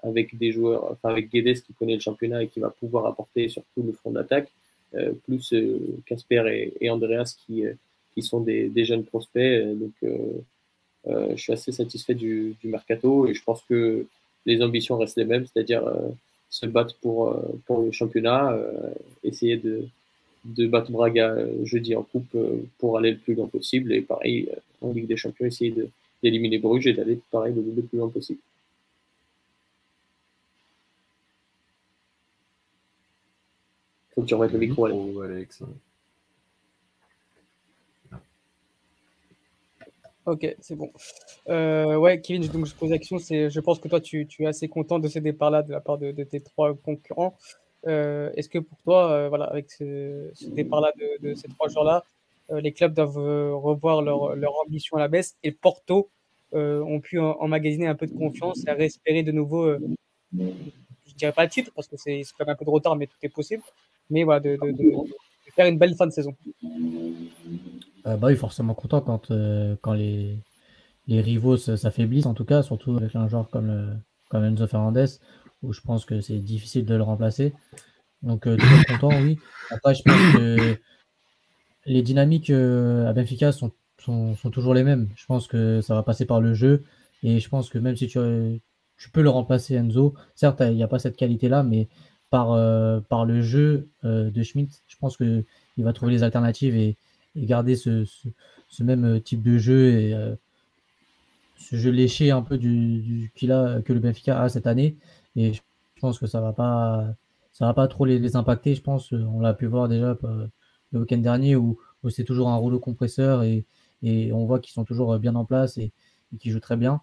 avec des joueurs, enfin avec Guedes qui connaît le championnat et qui va pouvoir apporter surtout le front d'attaque, euh, plus Casper et, Andreas qui, qui sont des, des jeunes prospects. Donc, je suis assez satisfait du, du, mercato et je pense que les ambitions restent les mêmes, c'est-à-dire se battre pour, pour le championnat, essayer de, de battre Braga jeudi en coupe pour aller le plus loin possible. Et pareil, en Ligue des Champions, essayer d'éliminer Bruges et d'aller pareil le plus loin possible. Faut que tu remettes le micro, Alex. Ok, c'est bon. Euh, ouais, Kevin, donc je pose la question. C'est, je pense que toi, tu, tu, es assez content de ces départs-là de la part de, tes trois concurrents. Euh, est-ce que pour toi, euh, voilà, avec ce, départ-là de, ces trois joueurs-là, les clubs doivent revoir leur, leur, ambition à la baisse et Porto ont pu emmagasiner un peu de confiance et espérer de nouveau, je dirais pas le titre parce que c'est quand même un peu de retard, mais tout est possible mais voilà, de, faire une belle fin de saison. Euh, bah oui, forcément content quand, euh, quand les, les rivaux s'affaiblissent, en tout cas, surtout avec un joueur comme, euh, comme Enzo Fernandez, où je pense que c'est difficile de le remplacer. Donc, toujours content, oui. Après, je pense que les dynamiques à Benfica sont, sont, toujours les mêmes. Je pense que ça va passer par le jeu. Et je pense que même si tu, tu peux le remplacer, Enzo, certes, il n'y a pas cette qualité-là, mais par, euh, par le jeu euh, de Schmidt, je pense qu'il va trouver les alternatives et, garder ce, même euh, type de jeu et ce jeu léché un peu du, qu'il a, que le Benfica a cette année. Et je pense que ça va pas ça va pas trop les, impacter. Je pense on l'a pu voir déjà le week-end dernier où, c'est toujours un rouleau compresseur et, on voit qu'ils sont toujours bien en place et, qu'ils jouent très bien.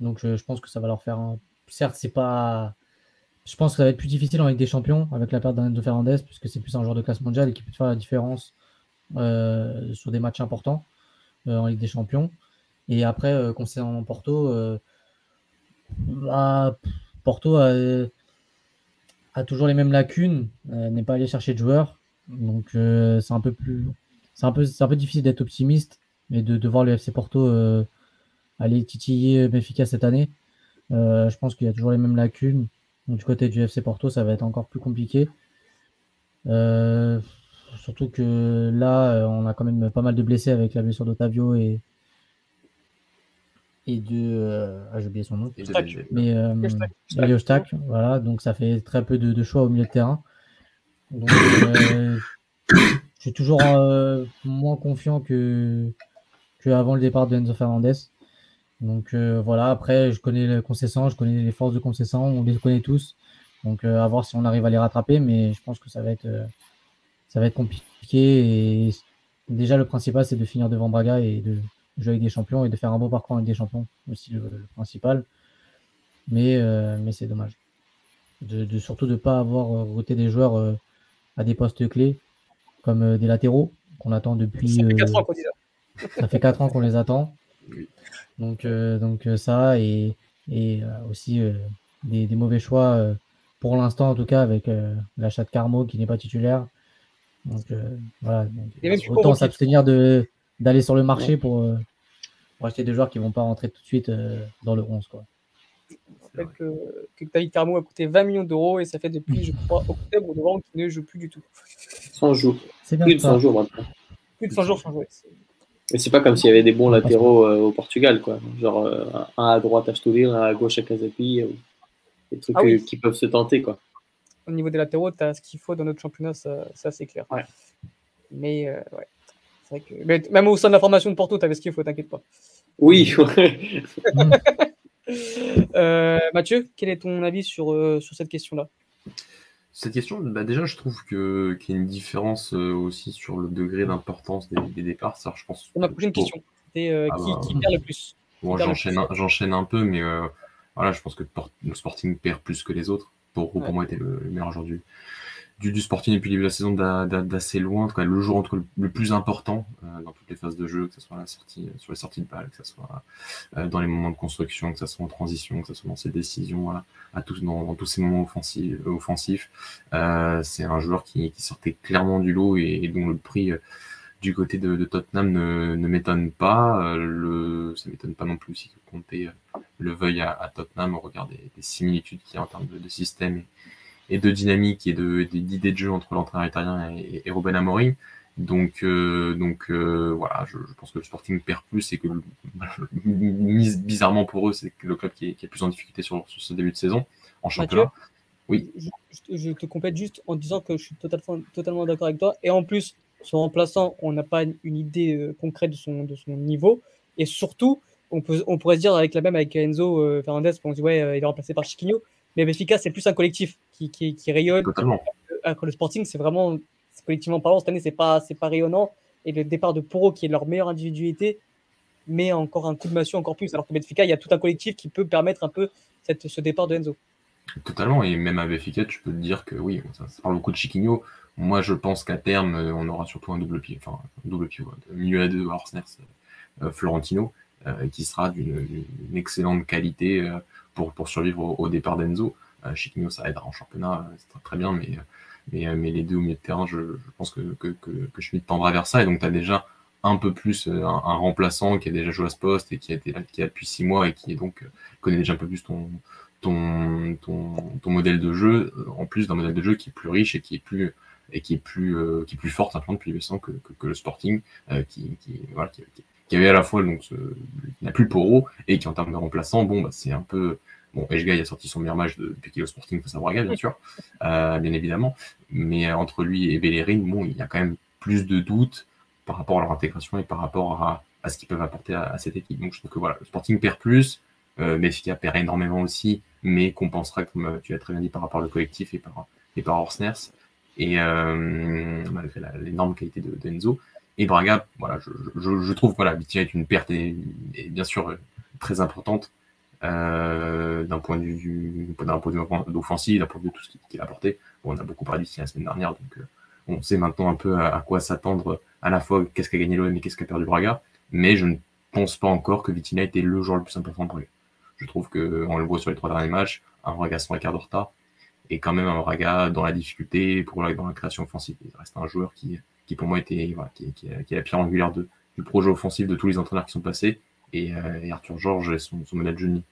Donc je, pense que ça va leur faire un... Certes, c'est pas je pense que ça va être plus difficile en Ligue des Champions avec la perte d'Enzo Fernandez, puisque c'est plus un joueur de classe mondiale et qui peut faire la différence euh, sur des matchs importants euh, en Ligue des Champions. Et après, euh, concernant Porto, bah, Porto a, toujours les mêmes lacunes, n'est pas allé chercher de joueurs. Donc c'est un peu plus. C'est un peu, difficile d'être optimiste et de, voir le FC Porto aller titiller Benfica cette année. je pense qu'il y a toujours les mêmes lacunes. Du côté du FC Porto, ça va être encore plus compliqué. Euh, surtout que là, euh, on a quand même pas mal de blessés avec la blessure d'Otavio et, et de. Euh, ah, j'ai oublié son nom. Mais euh, voilà. Donc ça fait très peu de, choix au milieu de terrain. Donc je suis toujours moins confiant que, que avant le départ de Enzo Fernandez. Donc euh, voilà, après, je connais le Concessant, je connais les forces de Concessant, on les connaît tous. Donc euh, à voir si on arrive à les rattraper, mais je pense que ça va être, euh, ça va être compliqué. Et déjà, le principal, c'est de finir devant Braga et de jouer avec des champions et de faire un beau parcours avec des champions, aussi le, principal. Mais, mais c'est dommage. De, surtout de ne pas avoir recruté des joueurs à des postes clés, comme des latéraux, qu'on attend depuis. Ça fait 4 ans qu'on Ça fait 4 ans qu'on les attend. Donc, euh, donc euh, ça et, et euh, aussi des, des, mauvais choix pour l'instant en tout cas avec l'achat de Carmo qui n'est pas titulaire. Donc voilà, autant s'abstenir de d'aller sur le marché pour, pour, acheter des joueurs qui vont pas rentrer tout de suite dans le 11 quoi. Que, que David Carmo a coûté 20 millions d'euros et ça fait depuis, je crois, octobre ou novembre qu'il ne joue plus du tout. 100 jours. C'est Plus de 100 jours maintenant. Plus de 100 jours sans jouer. Mais c'est pas comme s'il y avait des bons latéraux euh, au Portugal, quoi. Genre euh, un à droite à Stoulir, un à gauche à Casapi, euh, des trucs ah qui peuvent se tenter, quoi. Au niveau des latéraux, tu as ce qu'il faut dans notre championnat, ça, c'est clair. Ouais. Mais ouais. Vrai que... Mais même au sein de la formation de Porto, tu avais ce qu'il faut, t'inquiète pas. Oui, ouais. Mathieu, quel est ton avis sur, sur cette question-là? Cette question, bah déjà, je trouve que qu'il y a une différence euh, aussi sur le degré d'importance des, départs. Ça, je pense. Ma prochaine question, c'était euh, ah qui, bah, perd le plus? Bon, j'enchaîne, un, j'enchaîne un peu, mais euh, voilà, je pense que le Sporting perd plus que les autres. Pour, pour moi, était le, le meilleur aujourd'hui du, du Sporting depuis le début de la saison d'assez loin, en le jour entre le, plus important euh, dans toutes les phases de jeu, que ce soit la sortie, sur les sorties de balle, que ce soit euh, dans les moments de construction, que ce soit en transition, que ce soit dans ses décisions, voilà, à tous, dans, tous ces moments offensifs. offensifs. Euh, c'est un joueur qui, qui, sortait clairement du lot et, dont le prix du côté de, de Tottenham ne, ne m'étonne pas. le, ça m'étonne pas non plus si compter le veuille à, à, Tottenham au regard des, des similitudes qu'il y a en termes de, de système et, et de dynamique et de d'idées de jeu entre l'entraîneur italien et, et Ruben Amorim. Donc, euh, donc euh, voilà, je, je, pense que le Sporting perd plus et que bizarrement pour eux, c'est le club qui est, qui est, plus en difficulté sur, sur ce début de saison en championnat. Oui. Je, te complète juste en disant que je suis totalement, totalement d'accord avec toi. Et en plus, son remplaçant, on n'a pas une, idée euh, concrète de son, de son niveau. Et surtout, on, peut, on pourrait se dire avec la même avec Enzo Fernandez, on se dit ouais, il est remplacé par Chiquinho. Mais Benfica, c'est plus un collectif qui, qui, qui rayonne. Totalement. Alors que le Sporting, c'est vraiment, collectivement parlant, cette année, c'est pas, c'est pas rayonnant. Et le départ de Poro, qui est leur meilleure individualité, met encore un coup de massue encore plus. Alors que Benfica, il y a tout un collectif qui peut permettre un peu cette, ce départ de Enzo. Totalement, et même à Benfica, tu peux te dire que oui, ça, ça parle beaucoup de Chiquinho. Moi, je pense qu'à terme, euh, on aura surtout un double pied, enfin, un double pied, ouais, de milieu à deux, euh, Florentino, euh, qui sera d'une d'une excellente qualité euh, pour, survivre au, départ d'Enzo. Euh, Chiquinho, ça aidera en championnat, euh, c'est très, bien, mais, mais, euh, mais les deux au milieu de terrain, je, pense que, que, que, que Schmidt vers ça, et donc tu as déjà un peu plus un, remplaçant qui a déjà joué à ce poste et qui a été là depuis six mois et qui est donc connaît déjà un peu plus ton, ton, modèle de jeu, en plus d'un modèle de jeu qui est plus riche et qui est plus et qui est plus qui est plus simplement que, le Sporting, qui, voilà, qui, qui avait à la fois donc ce, n'a plus le Poro et qui en termes de remplaçant, bon bah c'est un peu bon Eshgai a sorti son meilleur match de- depuis qu'il est au Sporting face à Braga bien sûr, euh, bien évidemment, mais euh, entre lui et Bellerin, bon il y a quand même plus de doutes par rapport à leur intégration et par rapport à, à ce qu'ils peuvent apporter à, à cette équipe. Donc je trouve que voilà, le Sporting perd plus, euh, Benfica perd énormément aussi, mais compensera, comme euh, tu as très bien dit, par rapport au collectif et par, et par Orsners, et euh, malgré l'énorme qualité de, d'Enzo. Et Braga, voilà, je, je, je trouve que voilà, Vitinha est une perte et, et bien sûr euh, très importante euh, d'un point de vue du- d'un point de vue offensif, d'un point de vue tout ce qu'il a apporté. Bon, on a beaucoup parlé de Vitinha la semaine dernière, donc euh, on sait maintenant un peu à, quoi s'attendre à la fois qu'est-ce qu'a gagné l'OM et qu'est-ce qu'a perdu Braga, mais je ne pense pas encore que Vitinha était le joueur le plus important de Braga. Je trouve que on le voit sur les trois derniers matchs, un Braga sans écart de retard, et quand même un Braga dans la difficulté pour dans la création offensive. Il reste un joueur qui, qui pour moi était qui, qui, la pierre angulaire du projet offensif de tous les entraîneurs qui sont passés, et, euh, Arthur Georges et son, son jeu n'y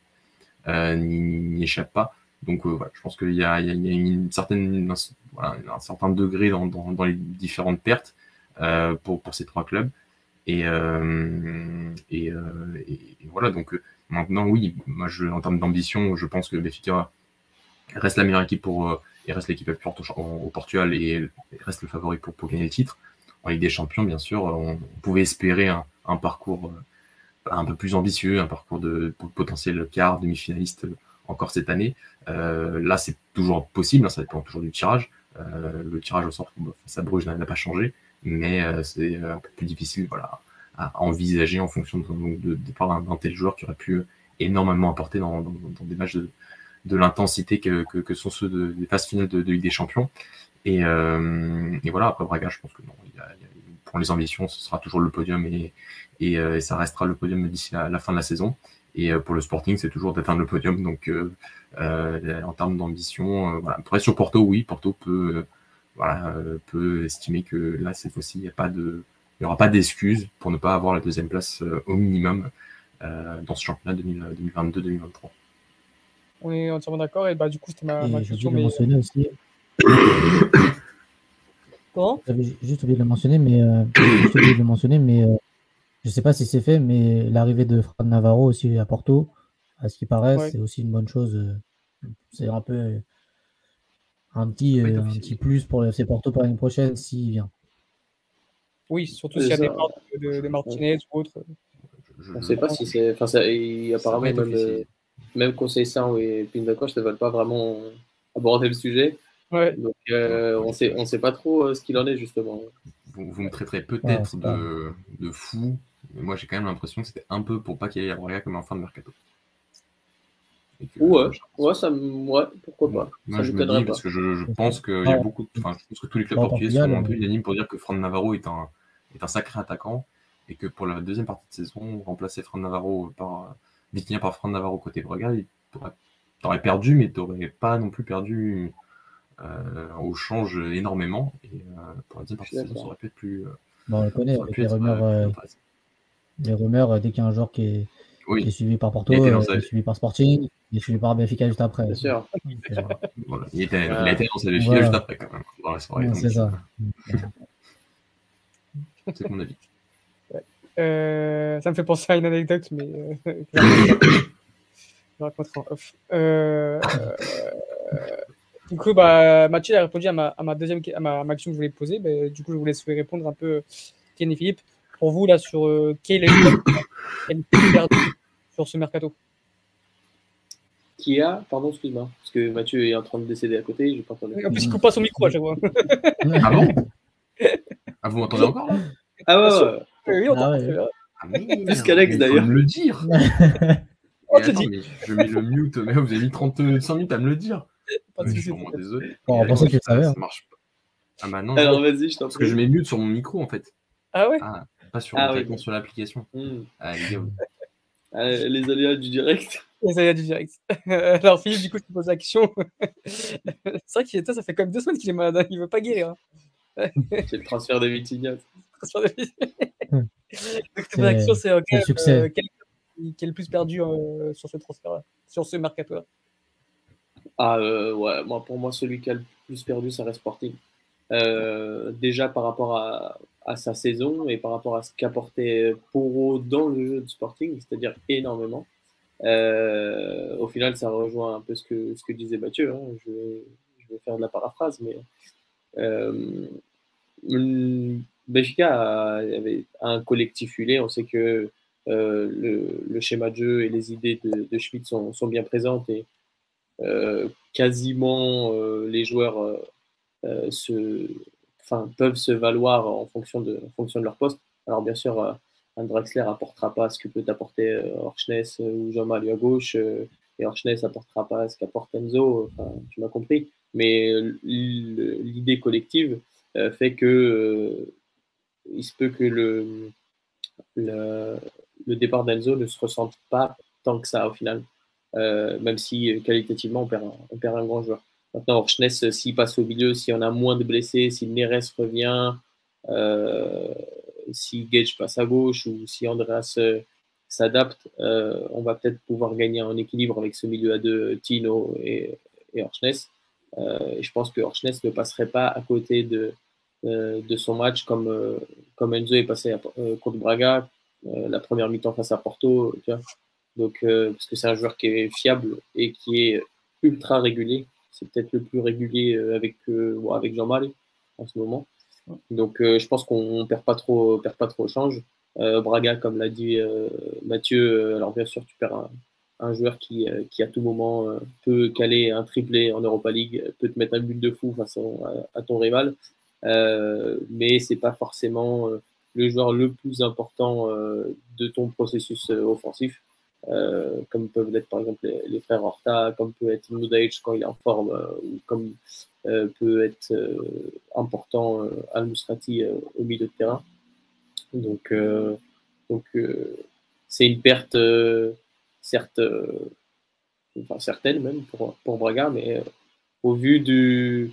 euh, échappe pas. Donc euh, voilà, je pense qu'il y a, un, certain degré dans, les différentes pertes pour, ces trois clubs. Et, voilà, donc maintenant, oui, moi, en termes d'ambition, je pense que Benfica reste la meilleure équipe pour, et reste l'équipe la plus forte au, Portugal et reste le favori pour, gagner le titre. En Ligue des Champions, bien sûr, on, on pouvait espérer un, parcours euh, un peu plus ambitieux, un parcours de, de potentiel quart, demi-finaliste euh, encore cette année. Euh, là, c'est toujours possible, hein, ça dépend toujours du tirage. Euh, le tirage au sort face à Bruges n'a pas changé, mais euh, c'est un peu plus difficile voilà, à envisager en fonction de, de, d'un tel joueur qui aurait pu énormément apporter dans des matchs de, de l'intensité que, que, que sont ceux de, des phases finales de, de Ligue des Champions. Et, euh, et voilà, après Braga, je pense que non, y a, y a- pour les ambitions, ce sera toujours le podium et, et, euh, et ça restera le podium d'ici la, la fin de la saison. Et euh, pour le Sporting, c'est toujours d'atteindre le podium. Donc, euh, en termes d'ambition, euh, voilà. Après, sur Porto, oui, Porto peut, euh, voilà, peut estimer que là, cette fois-ci, il n'y aura pas d'excuses pour ne pas avoir la deuxième place au minimum dans ce championnat 2022-2023. On est entièrement d'accord. Et bah, du coup, c'était ma, ma Et j'ai question. Mais... aussi, Comment? J'avais juste oublié de le mentionner, mais euh, juste oublié de le mentionner, mais euh, je sais pas si c'est fait, mais l'arrivée de Fran Navarro aussi à Porto, à ce qui paraît, Ouais. c'est aussi une bonne chose. euh, C'est un peu euh, un petit, euh, un petit plus pour le FC Porto pour l'année prochaine s'il vient. Oui, surtout s'il y a des parts de, Martinez ou autre. Je- On ne sait pas si c'est. Enfin, apparemment, même, officiel. euh, même Conseil Saint et Pindacoche ne veulent pas vraiment aborder le sujet. Ouais. Donc, euh, on sait, on sait pas trop euh, ce qu'il en est, justement. vous, vous me traiterez Ouais, peut-être de, de fou, mais moi j'ai quand même l'impression que c'était un peu pour pas qu'il y ait Braga comme en fin de mercato. Et que- Ouais, ouais, ça, ouais pourquoi Bon, pas. Moi ça je me dis pas. parce que je, je pense qu'il y a Ouais. beaucoup, de- enfin je pense que tous les clubs portugais sont un peu euh, unanimes pour dire que Fran Navarro est un est un sacré attaquant et que pour la deuxième partie de saison remplacer Fran Navarro par Vitinha par Fran Navarro côté Braga, il t'aurais t'aurais perdu mais t'aurais pas non plus perdu euh, au change énormément et euh, pour la deuxième partie de Je suis saison ça aurait pu être plus euh, Bon, on le connaît avec les être, rumeurs, euh, les rumeurs dès qu'il y a un joueur qui est, Oui. qui est suivi par Porto, Il sa- est suivi par Sporting, qui est suivi par Benfica juste après. Bien sûr. Donc, Voilà. Il, était, il a été Voilà. juste après quand même dans la soirée. ouais, donc c'est ça. C'est mon avis. Euh, ça me fait penser à une anecdote, mais euh, je la raconterai- en off. Euh, euh, Du coup, bah, Mathieu a répondu à ma, à ma deuxième à ma, à ma question que je voulais poser. Bah, du coup, je vous laisse répondre un peu, Ken et Philippe, pour vous, là, sur euh, quel est le sur ce mercato? Qui a, pardon, excuse-moi, parce que Mathieu est en train de décéder à côté, j'ai pas entendu. En plus, il coupe pas son micro à chaque fois. Ah bon? Ah, vous m'entendez encore là? Ah ouais, ouais. Oui, on Ah ouais. Ah, Plus qu'Alex, d'ailleurs. Me le dire. On Mais te attends, dit. je mets le mute, mais vous avez mis 35 minutes à me le dire. Pas de Mais je soucis. suis vraiment désolé. Bon, on Mais pensait que tu ça- savais, Ça hein. marche pas. Ah bah non, Alors non, vas-y, je t'en parce que prie. je mets mute sur mon micro en fait. Ah ouais Ah, pas sur, Ah oui. sur l'application. Hmm. Ah, les Euh, aléas du direct. Les aléas du direct. Alors, Philippe, du coup, je te pose la question. C'est vrai qu'il est- ça fait quand même deux semaines qu'il est malade. hein. Il veut pas guérir. Hein. C'est le transfert de Vitinha. Donc, question, c'est euh, quel, le succès. euh, quel, qui est le plus perdu euh, sur ce transfert-là, sur ce mercato-là Ah euh, ouais, moi pour moi celui qui a le plus perdu ça reste Sporting. Euh, déjà par rapport à, à sa saison et par rapport à ce qu'apportait Poro dans le jeu de Sporting, c'est-à-dire énormément. Euh, au final, ça rejoint un peu ce que, ce que disait Mathieu. hein. Je, vais, je vais faire de la paraphrase, mais euh, Benfica avait un collectif huilé. On sait que euh, le, schéma de jeu et les idées de, de Schmidt sont, bien présentes et euh, quasiment euh, les joueurs peuvent se valoir en fonction de, leur poste. Alors bien sûr, un Draxler apportera pas ce que peut apporter Orchness ou Jean-Marie à gauche, et Orchness apportera pas ce qu'apporte Enzo, tu m'as compris. Mais l'idée collective fait que il se peut que le, le, départ d'Enzo ne se ressente pas tant que ça au final, euh, même si euh, qualitativement on perd un, on perd un grand joueur. Maintenant, Orchness, euh, s'il passe au milieu, si on a moins de blessés, si Neres revient, si Gage passe à gauche ou si Andreas s'adapte, on va peut-être pouvoir gagner en équilibre avec ce milieu à deux, Tino et, et Orchness. Je pense que Orchness ne passerait pas à côté de, de son match comme, euh, comme Enzo est passé à- euh, contre Braga, euh, la première mi-temps face à Porto. tu vois. Donc, euh, parce que c'est un joueur qui est fiable et qui est ultra régulier. C'est peut-être le plus régulier euh, avec, euh, avec Jean-Mal en ce moment. Donc, euh, je pense qu'on perd pas trop, perd pas trop au change. Euh, Braga, comme l'a dit euh, Mathieu, euh, alors bien sûr, tu perds un, un joueur qui, euh, qui à tout moment euh, peut caler un triplé en Europa League, peut te mettre un but de fou face à, à ton rival, euh, mais c'est pas forcément euh, le joueur le plus important euh, de ton processus euh, offensif, euh, comme peuvent l'être par exemple les, frères Horta, comme peut être Nudaïch quand il est en forme, euh, ou comme euh, peut être euh, important euh, Al-Musrati euh, au milieu de terrain. Donc, euh, donc euh, c'est une perte, euh, certes, euh, enfin certaine même pour, pour Braga, mais euh, au vu du,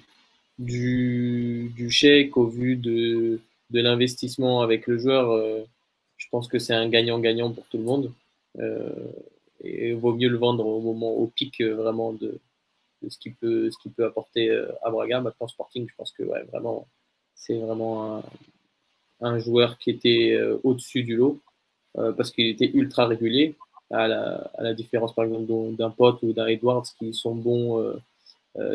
du, chèque, au vu de, de l'investissement avec le joueur, euh, je pense que c'est un gagnant-gagnant pour tout le monde. Euh, et il vaut mieux le vendre au moment, au pic euh, vraiment de, ce qu'il peut, ce peut apporter à Braga. Maintenant, Sporting, je pense que ouais, vraiment, c'est vraiment un, joueur qui était au-dessus du lot parce qu'il était ultra régulier, à la, à la différence par exemple d'un- pote ou d'un Edwards qui sont bons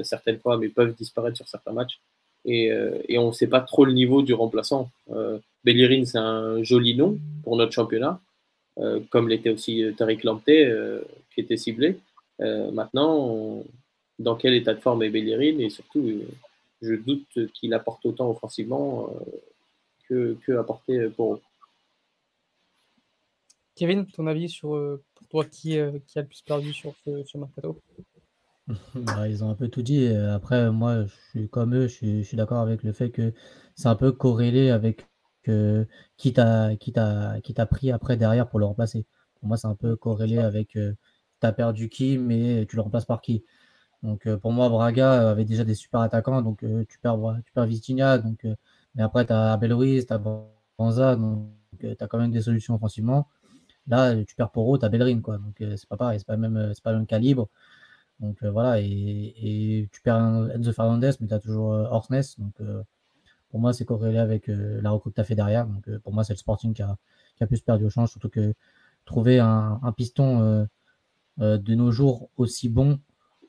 certaines fois mais peuvent disparaître sur certains matchs. Et, euh, on ne sait pas trop le niveau du remplaçant. Euh, Bellerin, c'est un joli nom pour notre championnat, euh, comme l'était aussi euh, Tariq Lamptey, euh, qui était ciblé. Euh, maintenant, dans quel état de forme est Bellerin? Et surtout, euh, je doute qu'il apporte autant offensivement euh, que, que apporter pour eux. Kevin, ton avis sur, euh, pour toi, qui, euh, qui a le plus perdu sur ce mercato? Bah, ils ont un peu tout dit. Euh, Après, moi, je suis comme eux, je suis, je suis d'accord avec le fait que c'est un peu corrélé avec euh, qui t'a qui t'a qui t'a pris après derrière pour le remplacer. Pour moi, c'est un peu corrélé avec euh, t'as perdu qui, mais tu le remplaces par qui. Donc euh, pour moi, Braga avait déjà des super attaquants, donc euh, tu perds Bra- tu perds Vitinha, donc euh, mais après tu as Abel Ruiz, tu as Banza, donc tu as quand même des solutions offensivement. Là, tu perds Poro, tu as Bellerin, quoi. Donc euh, c'est pas pareil, c'est pas le même, euh, c'est pas le même calibre. Donc euh, voilà, et, tu perds Enzo Fernandez, mais tu as toujours euh, Orsnes. Donc euh, pour moi, c'est corrélé avec la recrue que tu as fait derrière. Donc pour moi, c'est le Sporting qui a, qui a plus perdu au change, surtout que trouver un, piston de nos jours aussi bon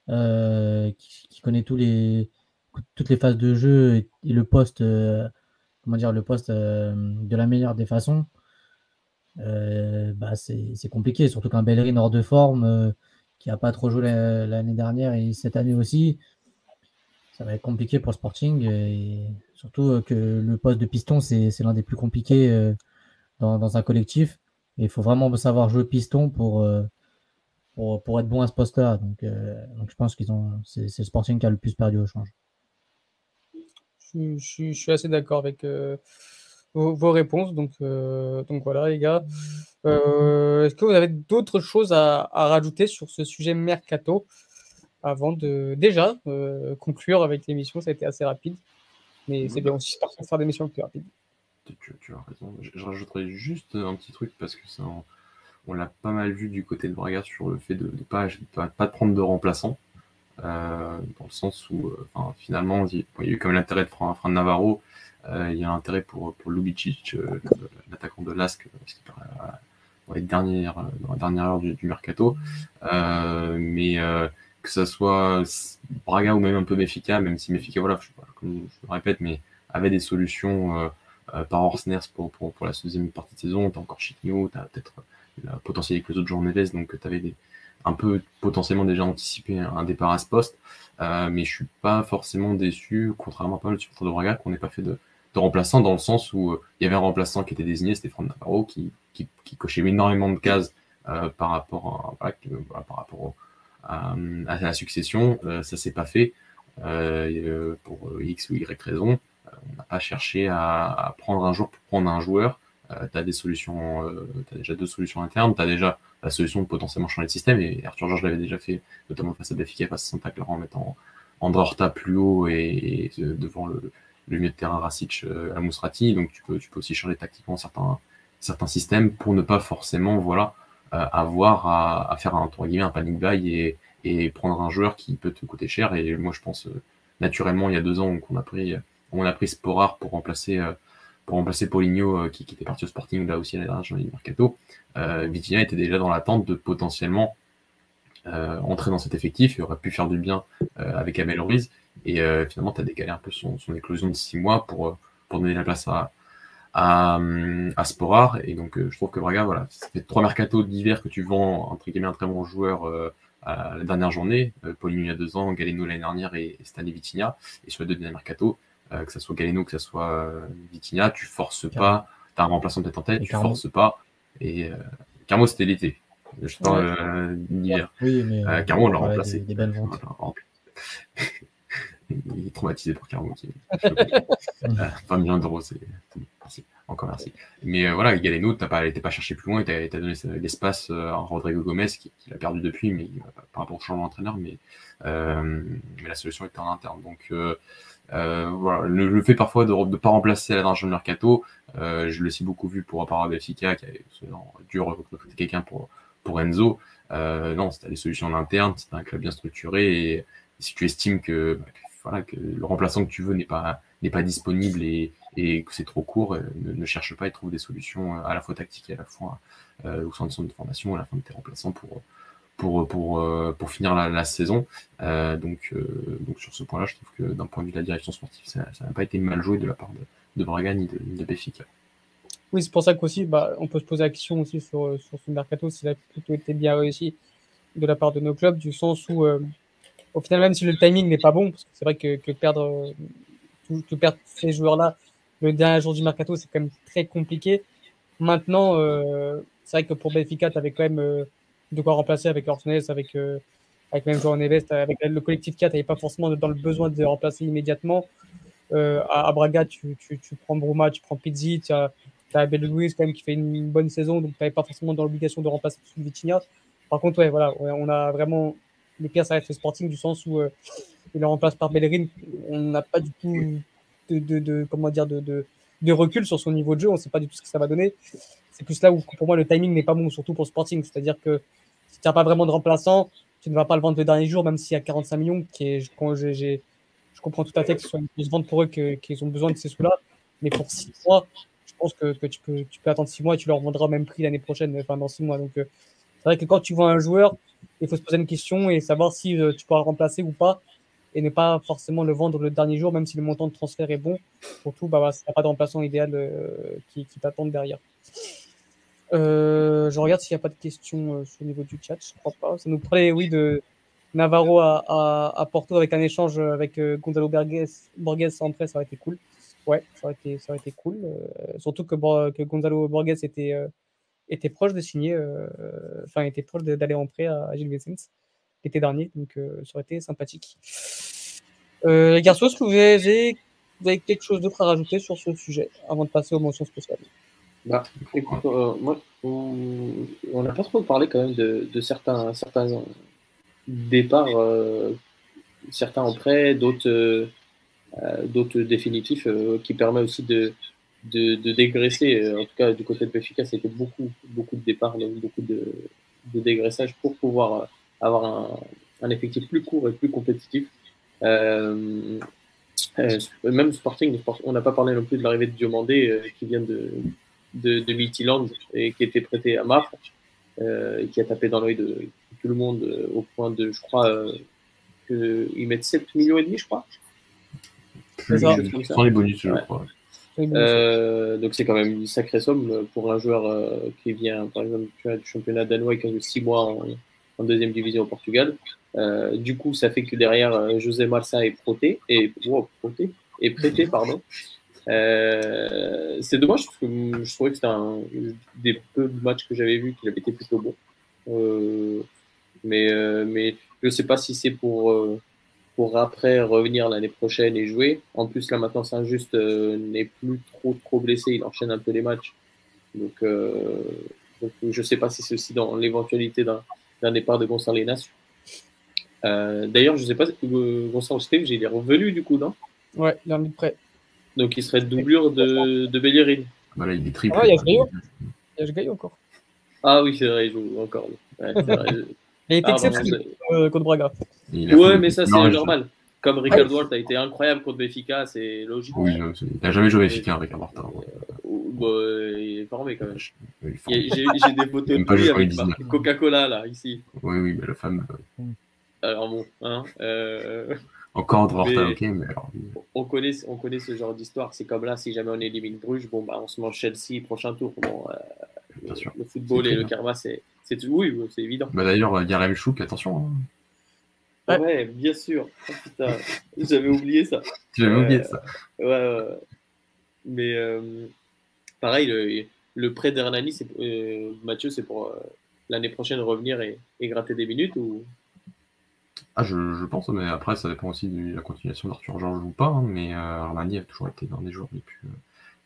qui, connaît toutes les phases de jeu et, le poste, comment dire, le poste de la meilleure des façons, bah c'est compliqué. Surtout qu'un Bellerin hors de forme, qui n'a pas trop joué l'année dernière et cette année aussi, ça va être compliqué pour le Sporting. Et surtout que le poste de piston, c'est l'un des plus compliqués dans, dans un collectif. Et il faut vraiment savoir jouer piston pour, euh, pour, pour, être bon à ce poste-là. Donc, euh, je pense qu'ils ont c'est le Sporting qui a le plus perdu au change. Je, je, suis assez d'accord avec euh, vos, réponses. Donc, donc voilà, les gars. Est-ce que vous avez d'autres choses à, à, rajouter sur ce sujet mercato avant de déjà conclure avec l'émission? Ça a été assez rapide. Mais c'est bien aussi de faire des missions plus rapides tu, as raison. Je, rajouterais juste un petit truc parce que ça, on, l'a pas mal vu du côté de Braga sur le fait de ne pas, pas, prendre de remplaçant. Euh, dans le sens où euh, finalement il y, a eu comme l'intérêt de Fran, Navarro, euh, il y a l'intérêt pour, pour Lubicic, l'attaquant de Lask, qui paraît être dernière, dans la dernière heure du, mercato. mais que ça soit Braga ou même un peu Mefica, même si Mefica, voilà, je, je le répète, mais avait des solutions euh, par Orsners pour, pour, pour, la deuxième partie de saison. Tu as encore Chiquinho, tu as peut-être la potentiel avec les autres joueurs Neves, donc tu avais des, un peu potentiellement déjà anticipé un départ à ce poste. Euh, mais je suis pas forcément déçu, contrairement à pas mal de de Braga, qu'on n'ait pas fait de, de, remplaçant dans le sens où euh, il y avait un remplaçant qui était désigné, c'était Franck Navarro, qui, qui, cochait énormément de cases euh, par rapport à, par rapport à, la succession. Euh, ça s'est pas fait pour X ou Y raison on n'a pas cherché à, prendre un joueur pour prendre un joueur. Euh, tu as des solutions, euh, déjà deux solutions internes, tu as déjà la solution de potentiellement changer de système, et Arthur Georges l'avait déjà fait, notamment face à Benfica, face à Santa Clara, en mettant Androrta plus haut et, devant le, milieu de terrain Rasic euh, à Mousrati, donc tu peux, tu peux aussi changer tactiquement certains, certains systèmes pour ne pas forcément voilà, avoir à, faire un, entre guillemets, un panic buy et, et prendre un joueur qui peut te coûter cher. Et moi, je pense naturellement, il y a deux ans, qu'on a pris on a pris Sporar pour remplacer euh, pour remplacer Paulinho euh, qui, était parti au Sporting là aussi à la du mercato. Euh, Vitinha était déjà dans l'attente de potentiellement entrer dans cet effectif et aurait pu faire du bien avec Abel Ruiz. Et finalement, tu as décalé un peu son, éclosion de six mois pour, pour donner la place à, à, à Sporar. Et donc, je trouve que Braga, voilà, ça fait trois mercatos d'hiver que tu vends, entre guillemets, un très bon joueur à la dernière journée. Paulinho il y a deux ans, Galeno l'année dernière et, Stanley Vitinha. Et sur les deux derniers mercatos, euh, que ce soit Galeno, que ce soit euh, Vitinha, tu forces pas, tu as un remplaçant peut-être en tête, tu forces pas. Et euh, Carmo, c'était l'été. Je parle d'hiver. Oui, mais Carmo, on l'a remplacé. Des, belles ventes. Il est traumatisé par Carmo. 20 millions d'euros, c'est. Merci. Encore merci. Mais voilà, Galeno, tu pas, pas cherché plus loin, tu as, donné l'espace à Rodrigo Gomez, qui, qui l'a perdu depuis, mais par rapport au changement d'entraîneur, mais, mais la solution était en interne. Donc, euh, voilà, le, le, fait parfois de ne pas remplacer la de mercato, euh, je l'ai aussi beaucoup vu pour Apparat Belfica qui avait dû recruter quelqu'un pour, pour Enzo. Euh, non, c'était des solutions en interne, c'était un club bien structuré et, si tu estimes que, bah, que le remplaçant que tu veux n'est pas, n'est pas disponible et, et que c'est trop court, euh, ne, cherche pas et trouve des solutions à la fois tactiques et à la fois euh, au sein de son de formation à la fin de tes remplaçants pour, pour, pour, euh, pour finir la, saison. Euh, donc, euh, donc sur ce point-là, je trouve que d'un point de vue de la direction sportive, ça n'a pas été mal joué de la part de, de Braga ni de, de Béfica. Oui, c'est pour ça qu'aussi, bah, on peut se poser la question aussi sur, sur ce mercato, si ça a plutôt été bien réussi de la part de nos clubs, du sens où, euh, au final, même si le timing n'est pas bon, parce que c'est vrai que, perdre, que perdre ces joueurs-là le dernier jour du mercato, c'est quand même très compliqué. Maintenant, euh, c'est vrai que pour Benfica, tu avais quand même de quoi remplacer avec Orsones, avec, euh, avec même Jean Neves, avec le collectif 4, tu pas forcément dans le besoin de remplacer immédiatement. Euh, à, Braga, tu, prends Bruma, tu prends Pizzi, tu as, as Abel Luis quand même qui fait une, bonne saison, donc tu n'avais pas forcément dans l'obligation de remplacer Vitinha. Par contre, ouais, voilà, on a vraiment les pires, ça reste le Sporting du sens où euh, il le remplace par Bellerin. On n'a pas du tout de, de, comment dire de, de, recul sur son niveau de jeu. On ne sait pas du tout ce que ça va donner. C'est plus là où pour moi le timing n'est pas bon, surtout pour le Sporting. C'est-à-dire que si tu n'as pas vraiment de remplaçant, tu ne vas pas le vendre le dernier jour, même s'il y a 45 millions, qui est, je, comprends tout à fait que ce soit une grosse vente pour eux, qu'ils ont besoin de ces sous-là. Mais pour 6 mois, je pense que, que, tu, peux, tu peux attendre 6 mois et tu leur vendras au même prix l'année prochaine, enfin dans 6 mois. Donc, euh, C'est vrai que quand tu vois un joueur, il faut se poser une question et savoir si euh, tu pourras le remplacer ou pas et ne pas forcément le vendre le dernier jour, même si le montant de transfert est bon. Surtout, bah, il n'y a pas de remplaçant idéal euh, qui, t'attend derrière. Euh, je regarde s'il n'y a pas de questions le niveau du chat. Je crois pas. Ça nous parlait, oui, de Navarro à, Porto avec un échange avec Gonzalo Borges, en prêt, ça aurait été cool. Ouais, ça aurait été, ça aurait été cool. Surtout que, que Gonzalo Borges était, était proche de signer, euh, enfin, était proche d'aller en prêt à Gilles Vicens l'été dernier. Donc, ça aurait été sympathique. les garçons, est-ce que vous avez, quelque chose d'autre à rajouter sur ce sujet avant de passer aux mentions spéciales? Bah, euh, on n'a pas trop parlé quand même de, certains, certains départs, euh, certains en prêt, d'autres euh, d'autres définitifs, qui permet aussi de, de, de, dégraisser. En tout cas, du côté de Benfica, c'était beaucoup, beaucoup de départs, donc beaucoup de, de dégraissage pour pouvoir avoir un, un, effectif plus court et plus compétitif. Euh, même Sporting, on n'a pas parlé non plus de l'arrivée de Diomandé qui vient de, de, de Midtjylland et qui était prêté à Maf euh, et qui a tapé dans l'œil de, tout le monde euh, au point de, je crois, euh, qu'ils mettent 7 millions et demi, je crois. Plus, sans les bonus, je ouais. Euh, donc c'est quand même une sacrée somme pour un joueur euh, qui vient par exemple du championnat danois et qui a eu 6 mois en, en, deuxième division au Portugal. Euh, du coup, ça fait que derrière José Marsa est proté et wow, proté est prêté pardon euh, c'est dommage parce que je trouvais que c'était un des peu de matchs que j'avais vu qu'il avait été plutôt bon. Euh, mais, euh, mais je sais pas si c'est pour, euh, pour après revenir l'année prochaine et jouer. En plus, là maintenant, Saint-Just euh, n'est plus trop, trop blessé. Il enchaîne un peu les matchs. Donc, euh, donc je sais pas si c'est aussi dans l'éventualité d'un départ de Gonçalo Inácio. D'ailleurs, je sais pas si Gonçalo Steve, il est revenu du coup, non? Ouais, il est de prêt. Donc il serait doublure de, de Bellerin. Voilà, il est triple. Ah, il y a Gaillot. Il y a Gaillot encore. Ah oui, c'est vrai, il joue encore. Ouais, vrai. il a été exceptionnel euh, contre Braga. Ouais, mais ça, c'est normal. Comme Ricardo Horta a été incroyable contre Benfica, c'est logique. Oui, il n'a jamais joué Benfica, Ricardo Horta. Bah, il est formé quand même. J'ai des photos de lui avec Coca-Cola, là, ici. Oui, oui, mais le fameux. Alors bon, hein. Euh... Encore entre Horta, ok, mais alors. On connaît, on connaît ce genre d'histoire. C'est comme là, si jamais on élimine Bruges, bon, bah, on se mange Chelsea, prochain tour. Bon, euh, Bien le, sûr. le football et le karma, c'est. Oui, c'est évident. Bah, D'ailleurs, Yarem Chouk, attention. Hein. Ouais. ouais. bien sûr. Oh, putain, j'avais oublié ça. J'avais euh, oublié ça. Ouais, ouais. Mais euh, pareil, le, le prêt d'Hernani, euh, Mathieu, c'est pour l'année prochaine revenir et, et, gratter des minutes ou? Ah, je, je, pense, mais après, ça dépend aussi de la continuation d'Arthur Georges ou pas. Hein, mais euh, Armani a toujours été dans des joueurs les plus,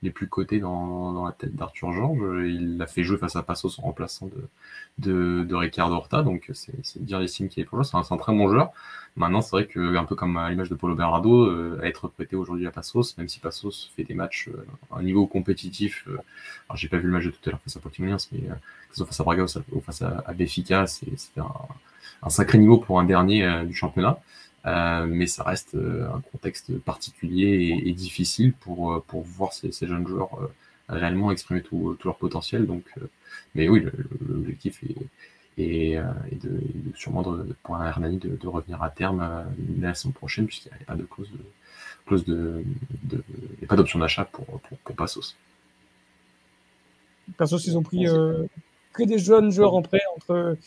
les plus cotés dans, dans la tête d'Arthur Georges. Il l'a fait jouer face à Passos en remplaçant de, de, de Ricardo Horta. Donc, c'est dire l'estime qu'il est pour jouer. C'est un, très bon joueur. Maintenant, c'est vrai que, un peu comme à l'image de Paulo Berrado, euh, être prêté aujourd'hui à Passos, même si Passos fait des matchs euh, à un niveau compétitif. Euh, alors, j'ai pas vu le match de tout à l'heure face à Portimonense, mais que ce soit face à Braga ou face à, à Béfica, c'est un un sacré niveau pour un dernier euh, du championnat. Euh, mais ça reste euh, un contexte particulier et, et difficile pour, pour voir ces, ces jeunes joueurs réellement exprimer tout, tout leur potentiel. Donc, mais oui, l'objectif est, et, et, de, et de sûrement de, pour un Hernani de, de, revenir à terme la saison prochaine puisqu'il n'y a pas de clause de clause de, de il pas d'option d'achat pour, pour, pour Passos. Passos ils ont pris euh, que des jeunes joueurs en prêt entre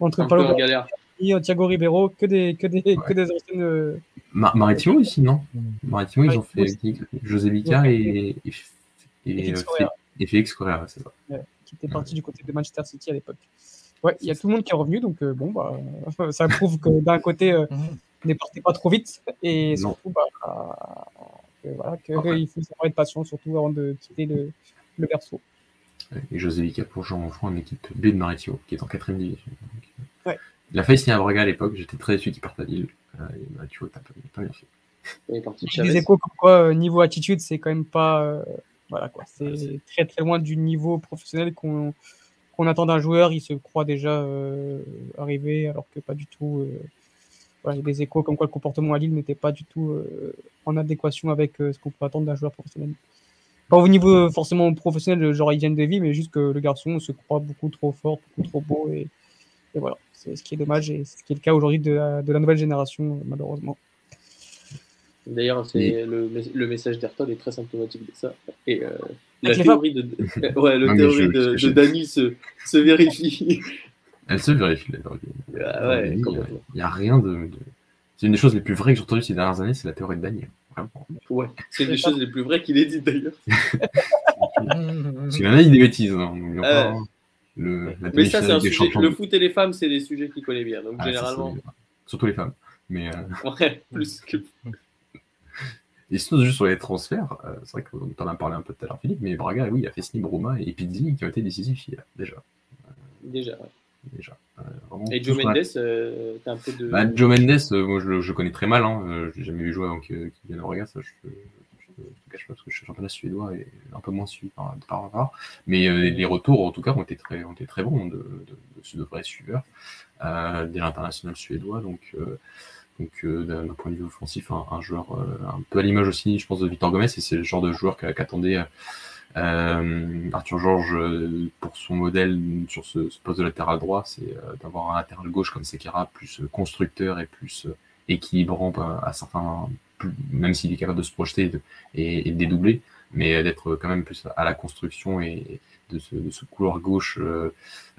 entre Paulo et Thiago Ribeiro, que des que des ouais. que des anciennes. Euh... Mar Maritimo aussi non Maritimo ils ont fait José et et, et, Félix Correa, et Félix Correa c'est ça. Ouais, qui était parti du côté de Manchester City à l'époque. Ouais, il y a tout le monde qui est revenu, donc euh, bon, bah, ça prouve que d'un côté, euh, ne partez pas trop vite, et surtout, bah, que, voilà, qu'il okay. faut savoir être patient, surtout avant de quitter le, le berceau. Et José Vica pour jean enfant en équipe B de Maritimo, qui est en 4 division. Donc, ouais. Il a failli signer à Braga à l'époque, j'étais très déçu qu'il parte à Lille. Euh, et Maritimo, t'as pas bien fait. Je disais quoi, comme quoi, niveau attitude, c'est quand même pas. Euh, voilà quoi, c'est très très loin du niveau professionnel qu'on qu'on attend d'un joueur. Il se croit déjà euh, arrivé, alors que pas du tout. Euh, voilà, il y a des échos comme quoi le comportement à Lille n'était pas du tout euh, en adéquation avec euh, ce qu'on peut attendre d'un joueur professionnel. pas au niveau forcément professionnel, genre hygiène de vie, mais juste que le garçon se croit beaucoup trop fort, beaucoup trop beau. Et, et voilà, c'est ce qui est dommage et c'est ce qui est le cas aujourd'hui de, la- de la nouvelle génération, malheureusement. D'ailleurs, c'est le, mes- le message d'Ayrton est très symptomatique de ça. Et euh, la théorie de, ouais, Non, mais théorie je- de, je- de Dany se, se vérifie. Elle se vérifie la théorie. Ah ouais, Il n'y a rien de. de- C'est une des choses les plus vraies que j'ai entendues ces dernières années, c'est la théorie de Daniel. Vraiment. Ouais, c'est une des choses les plus vraies qu'il ait dites d'ailleurs. Parce qu'il en a dit des bêtises. Hein, Euh, le, la Mais ça, c'est demi-finale un des sujet. champions. Le foot et les femmes, c'est des sujets qu'il connaît bien. Donc, Ah, ça, généralement, Surtout les femmes. Mais, euh, ouais, plus que. Et sinon, juste sur les transferts, euh, c'est vrai qu'on t'en a parlé un peu tout à l'heure, Philippe, mais Braga, oui, il a fait signer Bruma et Pizzi qui ont été décisifs hier, déjà. Déjà. ouais. déjà. Euh, vraiment, Et Joe a- Mendes, euh, t'as un peu de. Bah, Joe Mendes, euh, moi je le je connais très mal, hein. euh, je l'ai jamais vu jouer avant qu'il qu'il vienne au Braga, ça je je- je ne te cache pas parce que suis championnat suédois et un peu moins suivi par, par. Mais euh, les retours en tout cas ont été très, ont été très bons de, de, de, de vrais suiveurs euh, dès l'international suédois. Donc, euh, donc euh, d'un point de vue offensif, un, joueur euh, un peu à l'image aussi, je pense, de Victor Gomez, et c'est le genre de joueur qu'a- qu'attendait euh, Arthur Georges euh, pour son modèle sur ce, poste de latéral droit, c'est euh, d'avoir un latéral gauche comme Sekera, plus euh, constructeur et plus euh, équilibrant à certains, même s'il est capable de se projeter et, de dédoubler, mais d'être quand même plus à la construction et de ce, couloir gauche euh,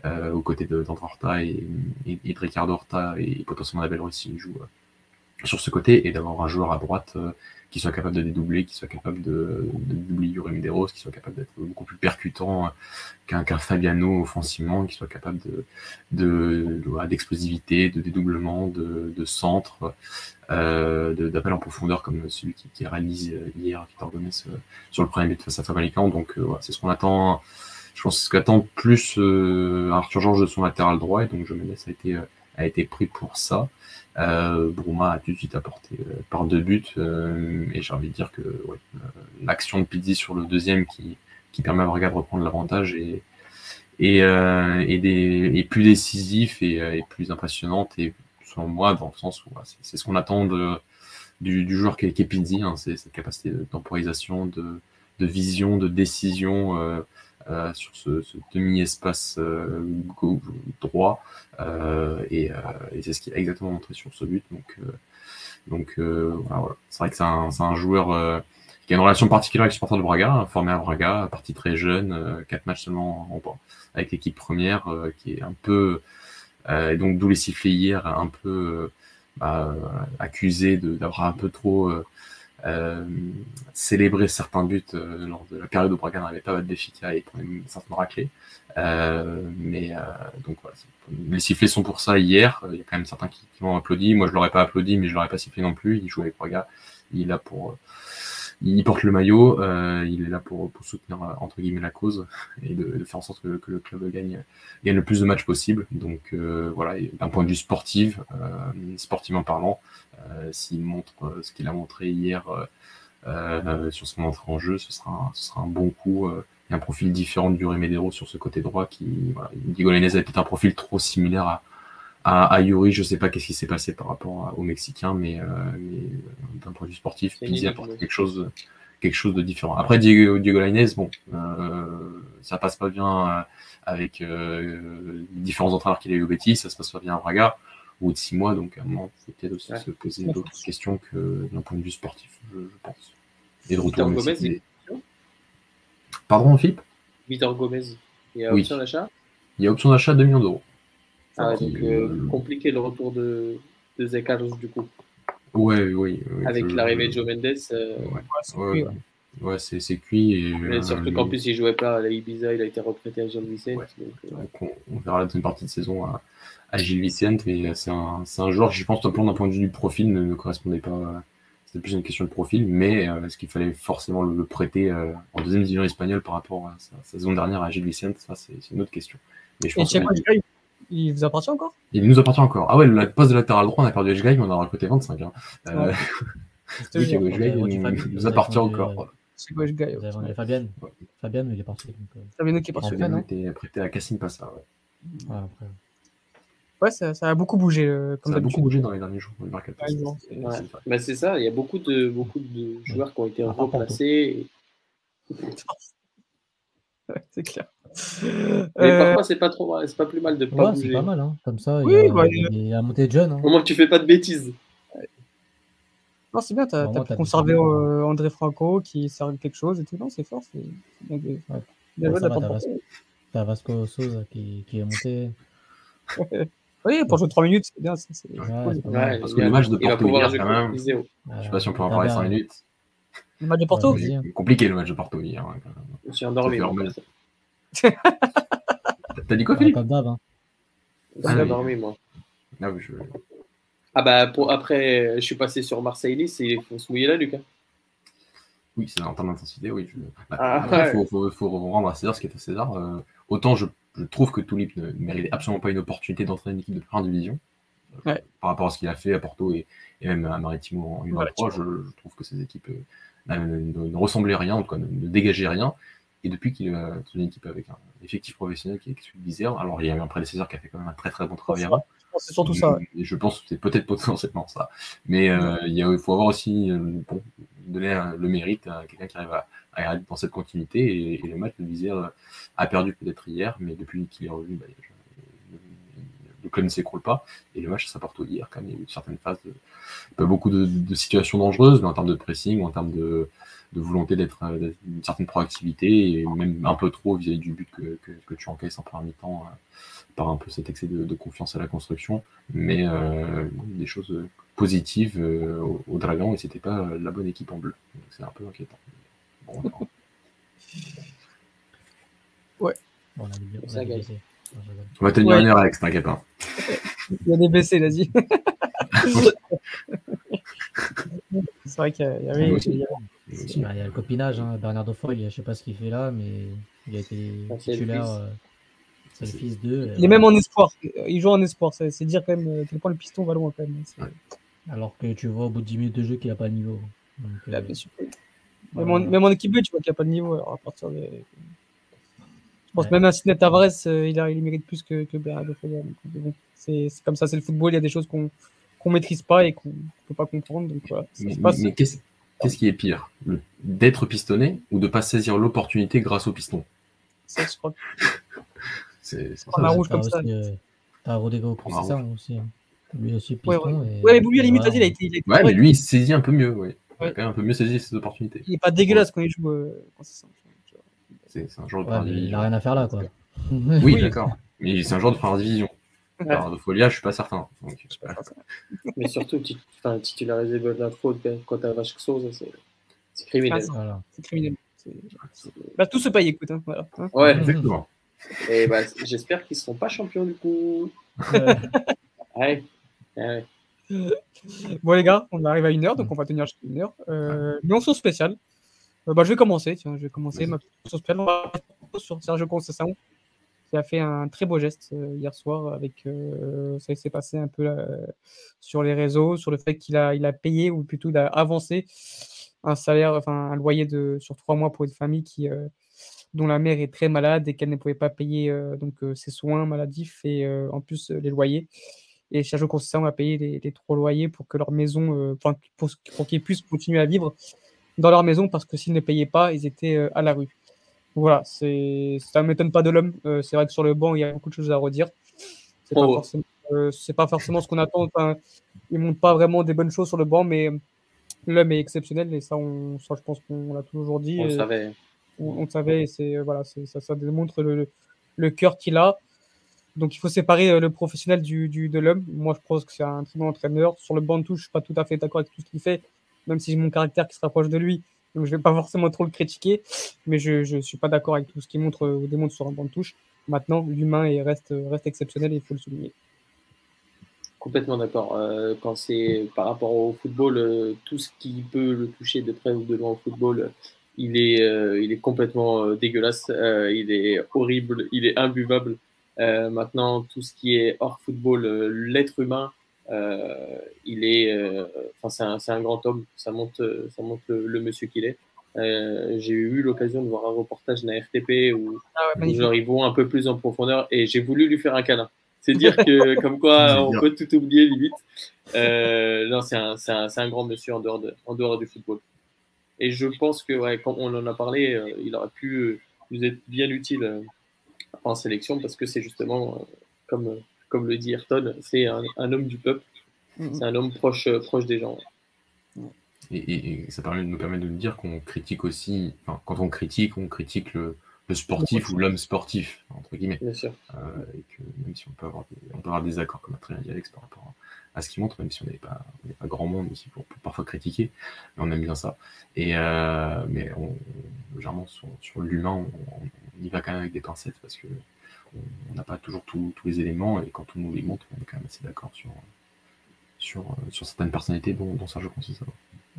euh, aux côtés d'André Horta et, et, de Ricardo Horta et potentiellement Abel Ruiz s'il joue euh, sur ce côté et d'avoir un joueur à droite euh, qui soit capable de dédoubler, qui soit capable de, de doubler Yuri Medeiros, qui soit capable d'être beaucoup plus percutant qu'un Fabiano offensivement, qui soit capable de de- voilà, d'explosivité, de dédoublement, de, de centre, euh, de- d'appel en profondeur comme celui qui, qui réalise hier Gomez euh, sur le premier but face à Famalicão. Donc euh, c'est ce qu'on attend. Je pense ce qu'attend plus euh, Arthur Georges de son latéral droit et donc Joe Mendes a été euh, a été pris pour ça. Euh, Bruma a tout de suite apporté euh, par deux buts euh, et j'ai envie de dire que ouais, euh, l'action de Pizzi sur le deuxième qui, qui permet à Braga de reprendre l'avantage et, et, euh, et, et plus décisif et, euh, et plus impressionnante et selon moi dans le sens où c'est ce qu'on attend de, du, du joueur qui est, qui est Pizzi, hein, c'est cette capacité de temporisation, de, de vision, de décision euh, sur ce, ce demi-espace euh, droit euh, et, c'est ce qu'il a exactement montré sur ce but. Donc, c'est vrai que c'est un, joueur qui a une relation particulière avec le supporter de Braga, hein, formé à Braga, parti très jeune, quatre matchs seulement en, en- avec l'équipe première, qui est un peu, et donc d'où les sifflets hier, un peu bah, accusé d'avoir un peu trop euh, célébré certains buts euh, lors de la période où Braga n'arrivait pas à battre Benfica et prenait certaines raclées. Euh, mais donc voilà, les sifflets sont pour ça hier. Il y a quand même certains qui, m'ont applaudi. Moi, je l'aurais pas applaudi, mais je l'aurais pas sifflé non plus. Il joue avec Braga. Il est là pour, il porte le maillot. euh, il est là pour, pour soutenir euh, entre guillemets la cause et de, de faire en sorte que, que le club gagne, gagne le plus de matchs possible. Donc euh, voilà, d'un point de vue sportif, sportivement parlant, s'il montre ce qu'il a montré hier sur son entrée en jeu, ce sera un, ce sera un bon coup. il y a un profil différent du Medeiros sur ce côté droit qui, voilà, Lainez a peut-être un profil trop similaire à, à, à Yuri. Je sais pas qu'est-ce qui s'est passé par rapport à- au Mexicain, mais, euh, mais euh, d'un point de vue sportif, Pizzi apporte quelque chose, quelque chose de différent. Après, Diego, Diego Lainez, bon, euh, ça passe pas bien avec les différents entraîneurs qu'il a eu au Betis, ça se passe pas bien à Braga au bout de six mois, donc à un moment, il faut peut-être aussi Ouais. se poser d'autres questions que d'un point de vue sportif, je, je pense. Et de retour Gomez, Pardon, Philippe? Victor Gomez, il y a Oui. option d'achat? Il y a option d'achat 2 millions d'euros. Ah, donc euh, compliqué le retour de, de Zé Carlos du coup. Ouais, oui. oui, Avec je- l'arrivée de Joe Mendes. euh, Ouais, Ouais, c'est ouais, cuit, ouais. ouais. Ouais, c'est c'est cuit. Et, mais euh, surtout qu'en plus il jouait pas à la Ibiza, il a été reprêté à Gilles Vicente. Ouais. donc, euh, donc on, on verra la deuxième partie de saison à, à Gilles Vicente, mais c'est un, c'est un joueur qui, je pense, d'un point de vue du profil, ne, ne correspondait pas. euh, C'était plus une question de profil, mais euh, est-ce qu'il fallait forcément le, le prêter euh, en deuxième division espagnole par rapport à sa, sa saison dernière à Gilles Vicente Ça, c'est une autre question. Mais je pense il vous appartient encore? Il nous appartient encore. Ah ouais, le poste de latéral droit, on a perdu Edgei, mais on a recruté 25. Hein. Euh, Ouais. oui, Fabien, nous, nous appartient encore. euh. C'est quoi, Edgay Vous avez vendu Fabienne Ouais. Fabienne, il est parti. Donc, euh, Fabiano qui est parti. Fabien Fabien, a non été prêté à Cassim Passa. Ouais. après. Ouais, ça, ça a beaucoup bougé, euh, comme Ça a beaucoup bougé dans les derniers jours. le mercato. Ouais. C'est-. Bah, c'est ça, il y a beaucoup de, beaucoup de joueurs qui ont été et Ouais, c'est clair. Mais Euh, parfois, c'est pas trop mal, c'est pas plus mal de pas Ouais, c'est bouger. pas mal, hein. Comme ça, Oui, il y a, bah, il y a la montée de jeunes. hein. Au moins que tu fais pas de bêtises. non, c'est bien, t'as as pu conserver euh, André Franco qui sert quelque chose et tout. Non, c'est fort. C'est bien, de- Ouais. bien Ouais, va, t'as Vasco Souza qui, qui est monté. Oui, pour jouer 3 minutes, c'est bien. c'est- c'est Ouais, cool. c'est pas mal. Ouais, Parce que le match de Porto hier, quand même, je sais pas si on peut en parler 5 minutes. Le match de Porto Ouais. Compliqué le match de Porto hier. hein, quand même. Je suis endormi. T'as dit quoi, Ouais, Philippe Comme d'hab. hein. Ah, oui. endormi, moi. Ah oui, je- Ah bah, pour, après, je suis passé sur Marseille-Nice et il faut se mouiller là, Lucas. Oui, c'est en termes d'intensité, oui. je- Bah, Ah, après, il ouais. faut, faut, faut rendre à César ce qui est à César. Euh, autant je, je trouve que Toulip ne méritait absolument pas une opportunité d'entraîner une équipe de première division. Euh, Ouais. Par rapport à ce qu'il a fait à Porto et, et même à Maritimo en U23, Maritimo. je, je trouve que ces équipes euh, ne, ne- ne ressemblaient rien, en tout cas ne, ne dégageaient rien. Et depuis qu'il a une équipe avec un effectif professionnel qui est celui de Vizère, alors il y a eu un prédécesseur qui a fait quand même un très très bon travail avant. Je pense que C'est surtout ça. ouais. Et je pense que c'est peut-être potentiellement ça. Mais euh, il y a- il faut avoir aussi euh, bon, donner un- le mérite à quelqu'un qui arrive à, à aller dans cette continuité. Et, et le match de Vizère a perdu peut-être hier, mais depuis qu'il est revenu, bah, le, le club ne s'écroule pas. Et le match, ça porte hier quand même. Il y a eu certaines phases, de, pas beaucoup de, de situations dangereuses, mais en termes de pressing, ou en termes de, de volonté d'être euh, une certaine proactivité, et même un peu trop vis-à-vis du but que, que, que tu encaisses en première mi-temps. euh, par un peu cet excès de, de confiance à la construction, mais euh, des choses positives euh, au, au Dragon et c'était pas la bonne équipe en bleu. Donc c'est un peu inquiétant. Bon, on a dit- on a je rigole. on va tenir Ouais. une heure avec, t'inquiète pas. Il y a des blessés, vas-y. c'est vrai qu'il y a- il y avait. Aussi. il y Il a le copinage. Hein. Bernardo Foy, je sais pas ce qu'il fait là, mais il a été Ah, titulaire. euh, C'est le fils d'eux. Il est même en espoir. Il joue en espoir. C'est dire quand même euh, à quel point le piston va loin quand même. C'est- Alors que tu vois au bout de 10 minutes de jeu qu'il a pas le niveau. Donc, Là, euh, bien sûr. Même, en, même en équipe B, tu vois qu'il n'y a pas de niveau. Alors à partir de... Je pense Ouais. même un Sidney Tavares, euh, il, a, il mérite plus que, que Bernardo bon, c'est c'est comme ça, c'est le football. Il y a des choses qu'on qu'on maîtrise pas et qu'on peut pas comprendre. Donc voilà, ça Mais, passe. mais qu'est-ce qu'est-ce qui est pire? Le- D'être pistonné ou de pas saisir l'opportunité grâce au piston? Ça, je crois. C'est c'est On a ça. rouge comme ça. euh, T'as Rodrigo On a Conceição aussi. hein. Lui aussi Ouais, piston. et- Ouais, mais lui, à la limite, il a été. Il, a été Ouais, mais lui, il saisit un peu mieux, ouais. Il a Ouais. quand même un peu mieux saisi ses opportunités. il est pas dégueulasse quand il joue. euh, quand c'est ça. C'est c'est un joueur de Ouais, mais il a rien à faire là, quoi. Oui, d'accord. Mais c'est un joueur de première division. Ouais. Alors, de Folia, je suis pas certain. Donc, je sais pas. Mais surtout, tit- enfin, titulariser Faute quand t'as Vasco Souza, c'est c'est criminel. Ah, c'est- Voilà. C'est criminel. Bah, tout se paye, écoute. Hein, voilà. Ouais, Exactement. et bah, j'espère qu'ils seront pas champions du coup. Ouais. Ouais. Ouais. Bon, les gars, on arrive à une heure, donc on va tenir jusqu'à une heure. Euh, mention spéciale. Euh, bah, je vais commencer. Tiens, je vais commencer ma mention spéciale. On va sur Sergio Conceição, qui a fait un très beau geste euh, hier soir. Avec, euh, ça s'est passé un peu euh, sur les réseaux, sur le fait qu'il a, il a payé, ou plutôt il avancé un salaire, enfin un loyer de, sur trois mois pour une famille qui, euh, dont la mère est très malade et qu'elle ne pouvait pas payer donc, ses soins maladifs et en plus les loyers. Et Sergio Conceição a payé les, les trois loyers pour que leur maison, pour, pour qu'ils puissent continuer à vivre dans leur maison parce que s'ils ne payaient pas, ils étaient à la rue. Voilà, c'est, ça ne m'étonne pas de l'homme. Euh, c'est vrai que sur le banc, il y a beaucoup de choses à redire. C'est pas, Oh. forcément, euh, pas forcément ce qu'on attend. Enfin, il montre pas vraiment des bonnes choses sur le banc, mais l'homme est exceptionnel et ça, on, ça je pense qu'on l'a toujours dit. On le savait. on, on le savait, et c'est voilà, c'est- ça, ça démontre le, le- cœur qu'il a. Donc il faut séparer euh, le professionnel du, du- de l'homme. Moi, je pense que c'est un très bon entraîneur. Sur le banc de touche, je suis pas tout à fait d'accord avec tout ce qu'il fait, même si j'ai mon caractère qui se rapproche de lui. Donc je vais pas forcément trop le critiquer, mais je je suis pas d'accord avec tout ce qu'il montre euh, ou démontre sur un banc de touche. Maintenant, l'humain est- reste reste exceptionnel et il faut le souligner. Complètement d'accord. Euh, quand c'est par rapport au football, euh, tout ce qui peut le toucher de près ou de loin au football, euh, il est, euh, il est complètement euh, dégueulasse. Euh, il est horrible, il est imbuvable. Euh, maintenant, tout ce qui est hors football, euh, l'être humain, euh, il est, euh, enfin, c'est un, c'est un grand homme. Ça montre, euh, ça montre le, le monsieur qu'il est. Euh, j'ai eu l'occasion de voir un reportage de la RTP où Ah ouais, où magnifique. genre, ils vont un peu plus en profondeur et j'ai voulu lui faire un câlin. C'est dire que, comme quoi, on peut tout oublier limite. Euh, non, c'est un, c'est un, c'est un grand monsieur en dehors, de, en dehors du football. et je pense que, ouais, quand on en a parlé, euh, il aurait pu nous être bien utile euh, en sélection parce que c'est justement, euh, comme, comme le dit Ayrton, c'est un, un homme du peuple. Mhm. C'est un homme proche, euh, proche des gens. Et, et- et ça permet, nous permet de nous dire qu'on critique aussi, enfin, quand on critique, on critique le, le sportif ou l'homme sportif, entre guillemets. Bien sûr. Euh, et que même si on peut avoir des, on peut avoir des accords, comme a très bien dit Alex, par rapport à, à ce qu'il montre, même si on n'est pas, on n'est pas grand monde aussi pour, pour parfois critiquer, mais on aime bien ça. Et euh, mais on, généralement sur, sur l'humain, on, on y va quand même avec des pincettes parce que on n'a pas toujours tous tous les éléments et quand on nous les montre, on est quand même assez d'accord sur sur, euh, sur certaines personnalités dont, dont Sergio Conceição.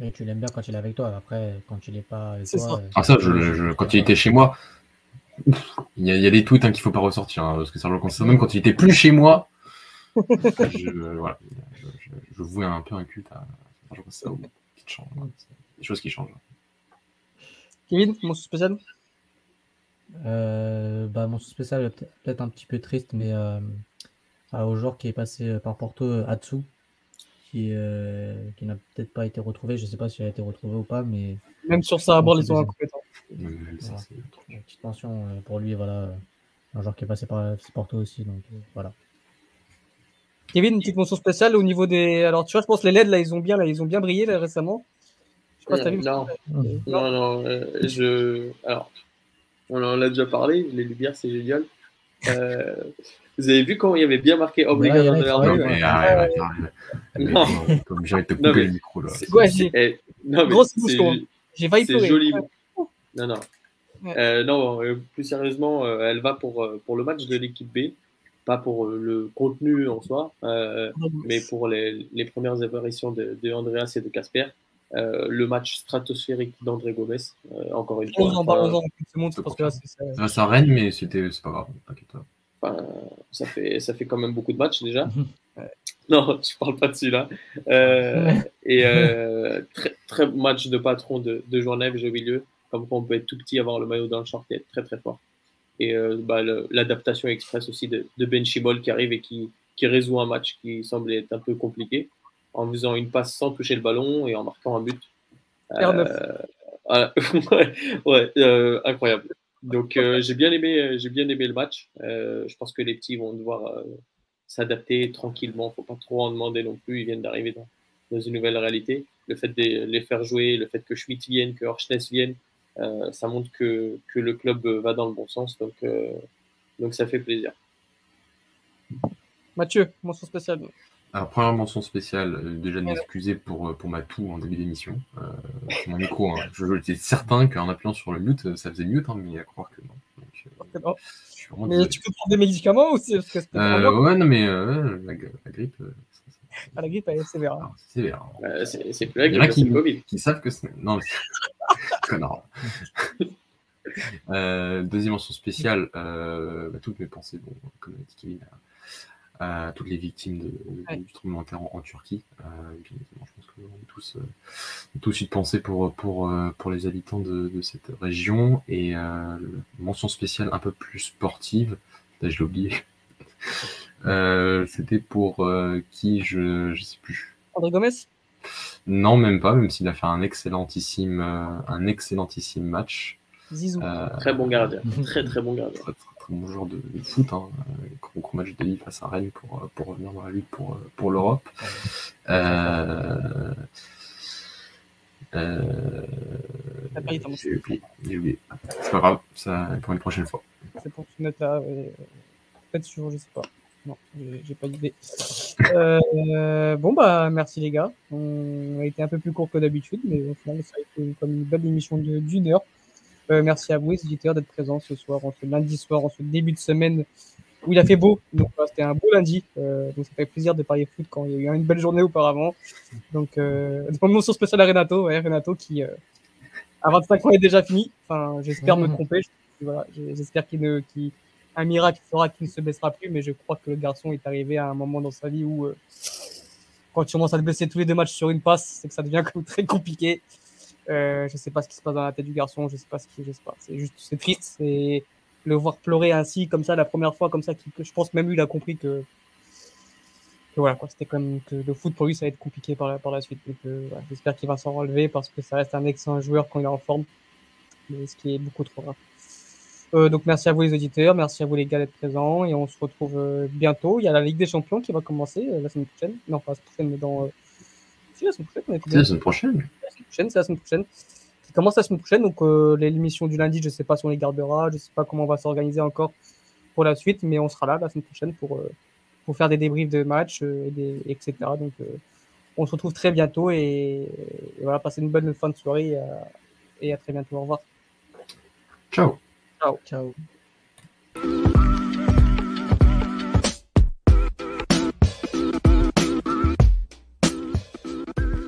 Et tu l'aimes bien quand il est avec toi. Après, quand il est pas avec C'est toi. ça. euh, Ah ça, je, je- quand il était chez moi, il y, a, il y a des tweets hein, qu'il faut pas ressortir, hein, parce que Sergio Conceição, même quand il était plus chez moi, je, voilà, je, je, je vouais un peu un culte à Sergio Conceição, qui change, des choses qui changent. Kevin, mon spécial? Euh, bah, mon spécial peut-être un petit peu triste, mais euh, au joueur qui est passé euh, par Porto, euh, Atsu, qui, euh, qui n'a peut-être pas été retrouvé. Je sais pas s'il a été retrouvé ou pas, mais Même sur ça, à bord, ils sont incompétents. Voilà. une petite mention euh, pour lui. Voilà, un joueur qui est passé par Porto aussi. Donc euh, voilà. Kevin, une petite mention spéciale au niveau des. Alors, tu vois, je pense que les LED, là, ils ont bien, là, ils ont bien brillé là, récemment. Je sais pas si t'as vu. non, non, non. euh, je... Alors, on en a déjà parlé. Les lumières, c'est génial. Euh, vous avez vu quand il y avait bien marqué Obrigado Ouais, ouais, de la ouais, Non, arrête, Comme de te Non, couper le micro là. C'est- Ouais, c'est- j'ai- eh, non, mais Grosse c'est- bouchon. J'ai failli C'est joli. Non, non. Ouais. Euh, non, euh, plus sérieusement, euh, elle va pour, euh, pour le match de l'équipe B, pas pour le contenu en soi, euh, mais pour les, les premières apparitions de, de Andreas et de Casper. Euh, le match stratosphérique d'André Gomez, euh, encore une fois. Parlons-en, Enfin, parlons-en, ce monde, parce que là, c'est ça. Règne, mais c'était, c'est pas grave, t'inquiète pas. enfin, ça, fait, ça fait quand même beaucoup de matchs déjà. Mhm. Non, je parle pas de celui-là. Euh, et euh, très, très match de patron de, de Journève, au milieu. Comme quoi on peut être tout petit, avoir le maillot dans le short et être très très fort. Et euh, bah, le- l'adaptation express aussi de, de Ben Chibol qui arrive et qui, qui résout un match qui semblait être un peu compliqué en faisant une passe sans toucher le ballon et en marquant un but. R9. voilà. ouais, ouais, euh, incroyable. Donc euh, j'ai bien aimé, euh, j'ai bien aimé le match. Euh, je pense que les petits vont devoir euh, s'adapter tranquillement. Faut pas trop en demander non plus. Ils viennent d'arriver dans, dans une nouvelle réalité. Le fait de les faire jouer, le fait que Schmidt vienne, que Horschness vienne, euh, ça montre que, que le club va dans le bon sens. Donc, euh, donc ça fait plaisir. Mathieu, mention spéciale. Alors, première mention spéciale, euh, déjà de m'excuser pour, euh, pour ma toux en début d'émission. Euh, c'est mon micro, hein. je, j'étais certain qu'en appuyant sur le mute, ça faisait mute, hein, mais à croire que non. Donc, euh, je Mais désolé. tu peux prendre des médicaments aussi parce que c'était Euh, ouais, non, mais euh, la, la grippe, à la grippe, elle est sévère. hein. ah, c'est sévère. hein. Euh, c'est plus la Il y en a grippe, qui- c'est le Covid. Qui savent que c'est. Non, mais c'est- connard. Euh, deuxième mention spéciale, euh, bah, toutes mes pensées, bon, comme l'a dit Kevin, à, toutes les victimes de, Ouais. du tremblement de terre en, en Turquie. Euh, bien évidemment, je pense qu'on est tous, euh, tous une pensée pour, pour, euh, pour les habitants de, de cette région. Et euh, mention spéciale un peu plus sportive, là, je l'ai oublié. Euh, C'était pour euh, qui je, je sais plus. André Gomez? Non, même pas, même s'il a fait un excellentissime, euh, un excellentissime match. Zizou. Euh, Très bon gardien. Très très bon gardien. très, très, bon joueur de, de foot. Hein. euh, Gros, gros match de Lille face à Rennes pour, euh, pour revenir dans la lutte pour, euh, pour l'Europe. Euh, euh, j'ai oublié. C'est pas grave, ça pour une prochaine fois. C'est pour que tu notes là. ouais. Peut-être sur, je sais pas. Non, j'ai pas d'idée. Euh, bon, bah, merci les gars. On a été un peu plus court que d'habitude, mais au final, ça a été comme une belle émission d'une heure. Euh, merci à vous, les éditeurs, d'être présents ce soir, en ce lundi soir, en ce début de semaine où il a fait beau. Donc, voilà, c'était un beau lundi. Euh, donc, ça fait plaisir de parler foot quand il y a eu une belle journée auparavant. Donc, euh, mention spéciale à Renato, ouais, Renato qui, euh, à 25 ans, est déjà fini. Enfin, j'espère me tromper. Voilà, j'espère qu'il ne, qu'il, un miracle fera qu'il ne se blessera plus, mais je crois que le garçon est arrivé à un moment dans sa vie où, euh, quand tu commences à te blesser tous les deux matchs sur une passe, c'est que ça devient très compliqué. Euh, je sais pas ce qui se passe dans la tête du garçon, je sais pas ce qui, je sais pas. C'est juste, c'est triste, c'est le voir pleurer ainsi, comme ça, la première fois, comme ça, que je pense même lui, a compris que voilà, quoi, c'était quand même que le foot pour lui, ça va être compliqué par la, suite. Voilà, j'espère qu'il va s'en relever parce que ça reste un excellent joueur quand il est en forme, mais ce qui est beaucoup trop rare. Euh, donc merci à vous les auditeurs, merci à vous les gars d'être présents et on se retrouve euh, bientôt. Il y a la Ligue des Champions qui va commencer euh, la semaine prochaine. Non, pas la semaine prochaine, mais dans. Si, la semaine prochaine. C'est la semaine prochaine. C'est la semaine prochaine. Qui commence la semaine prochaine. Donc l'émission du lundi, je sais pas si on les gardera, je sais pas comment on va s'organiser encore pour la suite, mais on sera là la semaine prochaine pour, pour faire des débriefs de matchs, et des, etc. Donc on se retrouve très bientôt et, et voilà, passez une bonne fin de soirée et à, et à très bientôt. Au revoir. Ciao. Ciao. Ciao.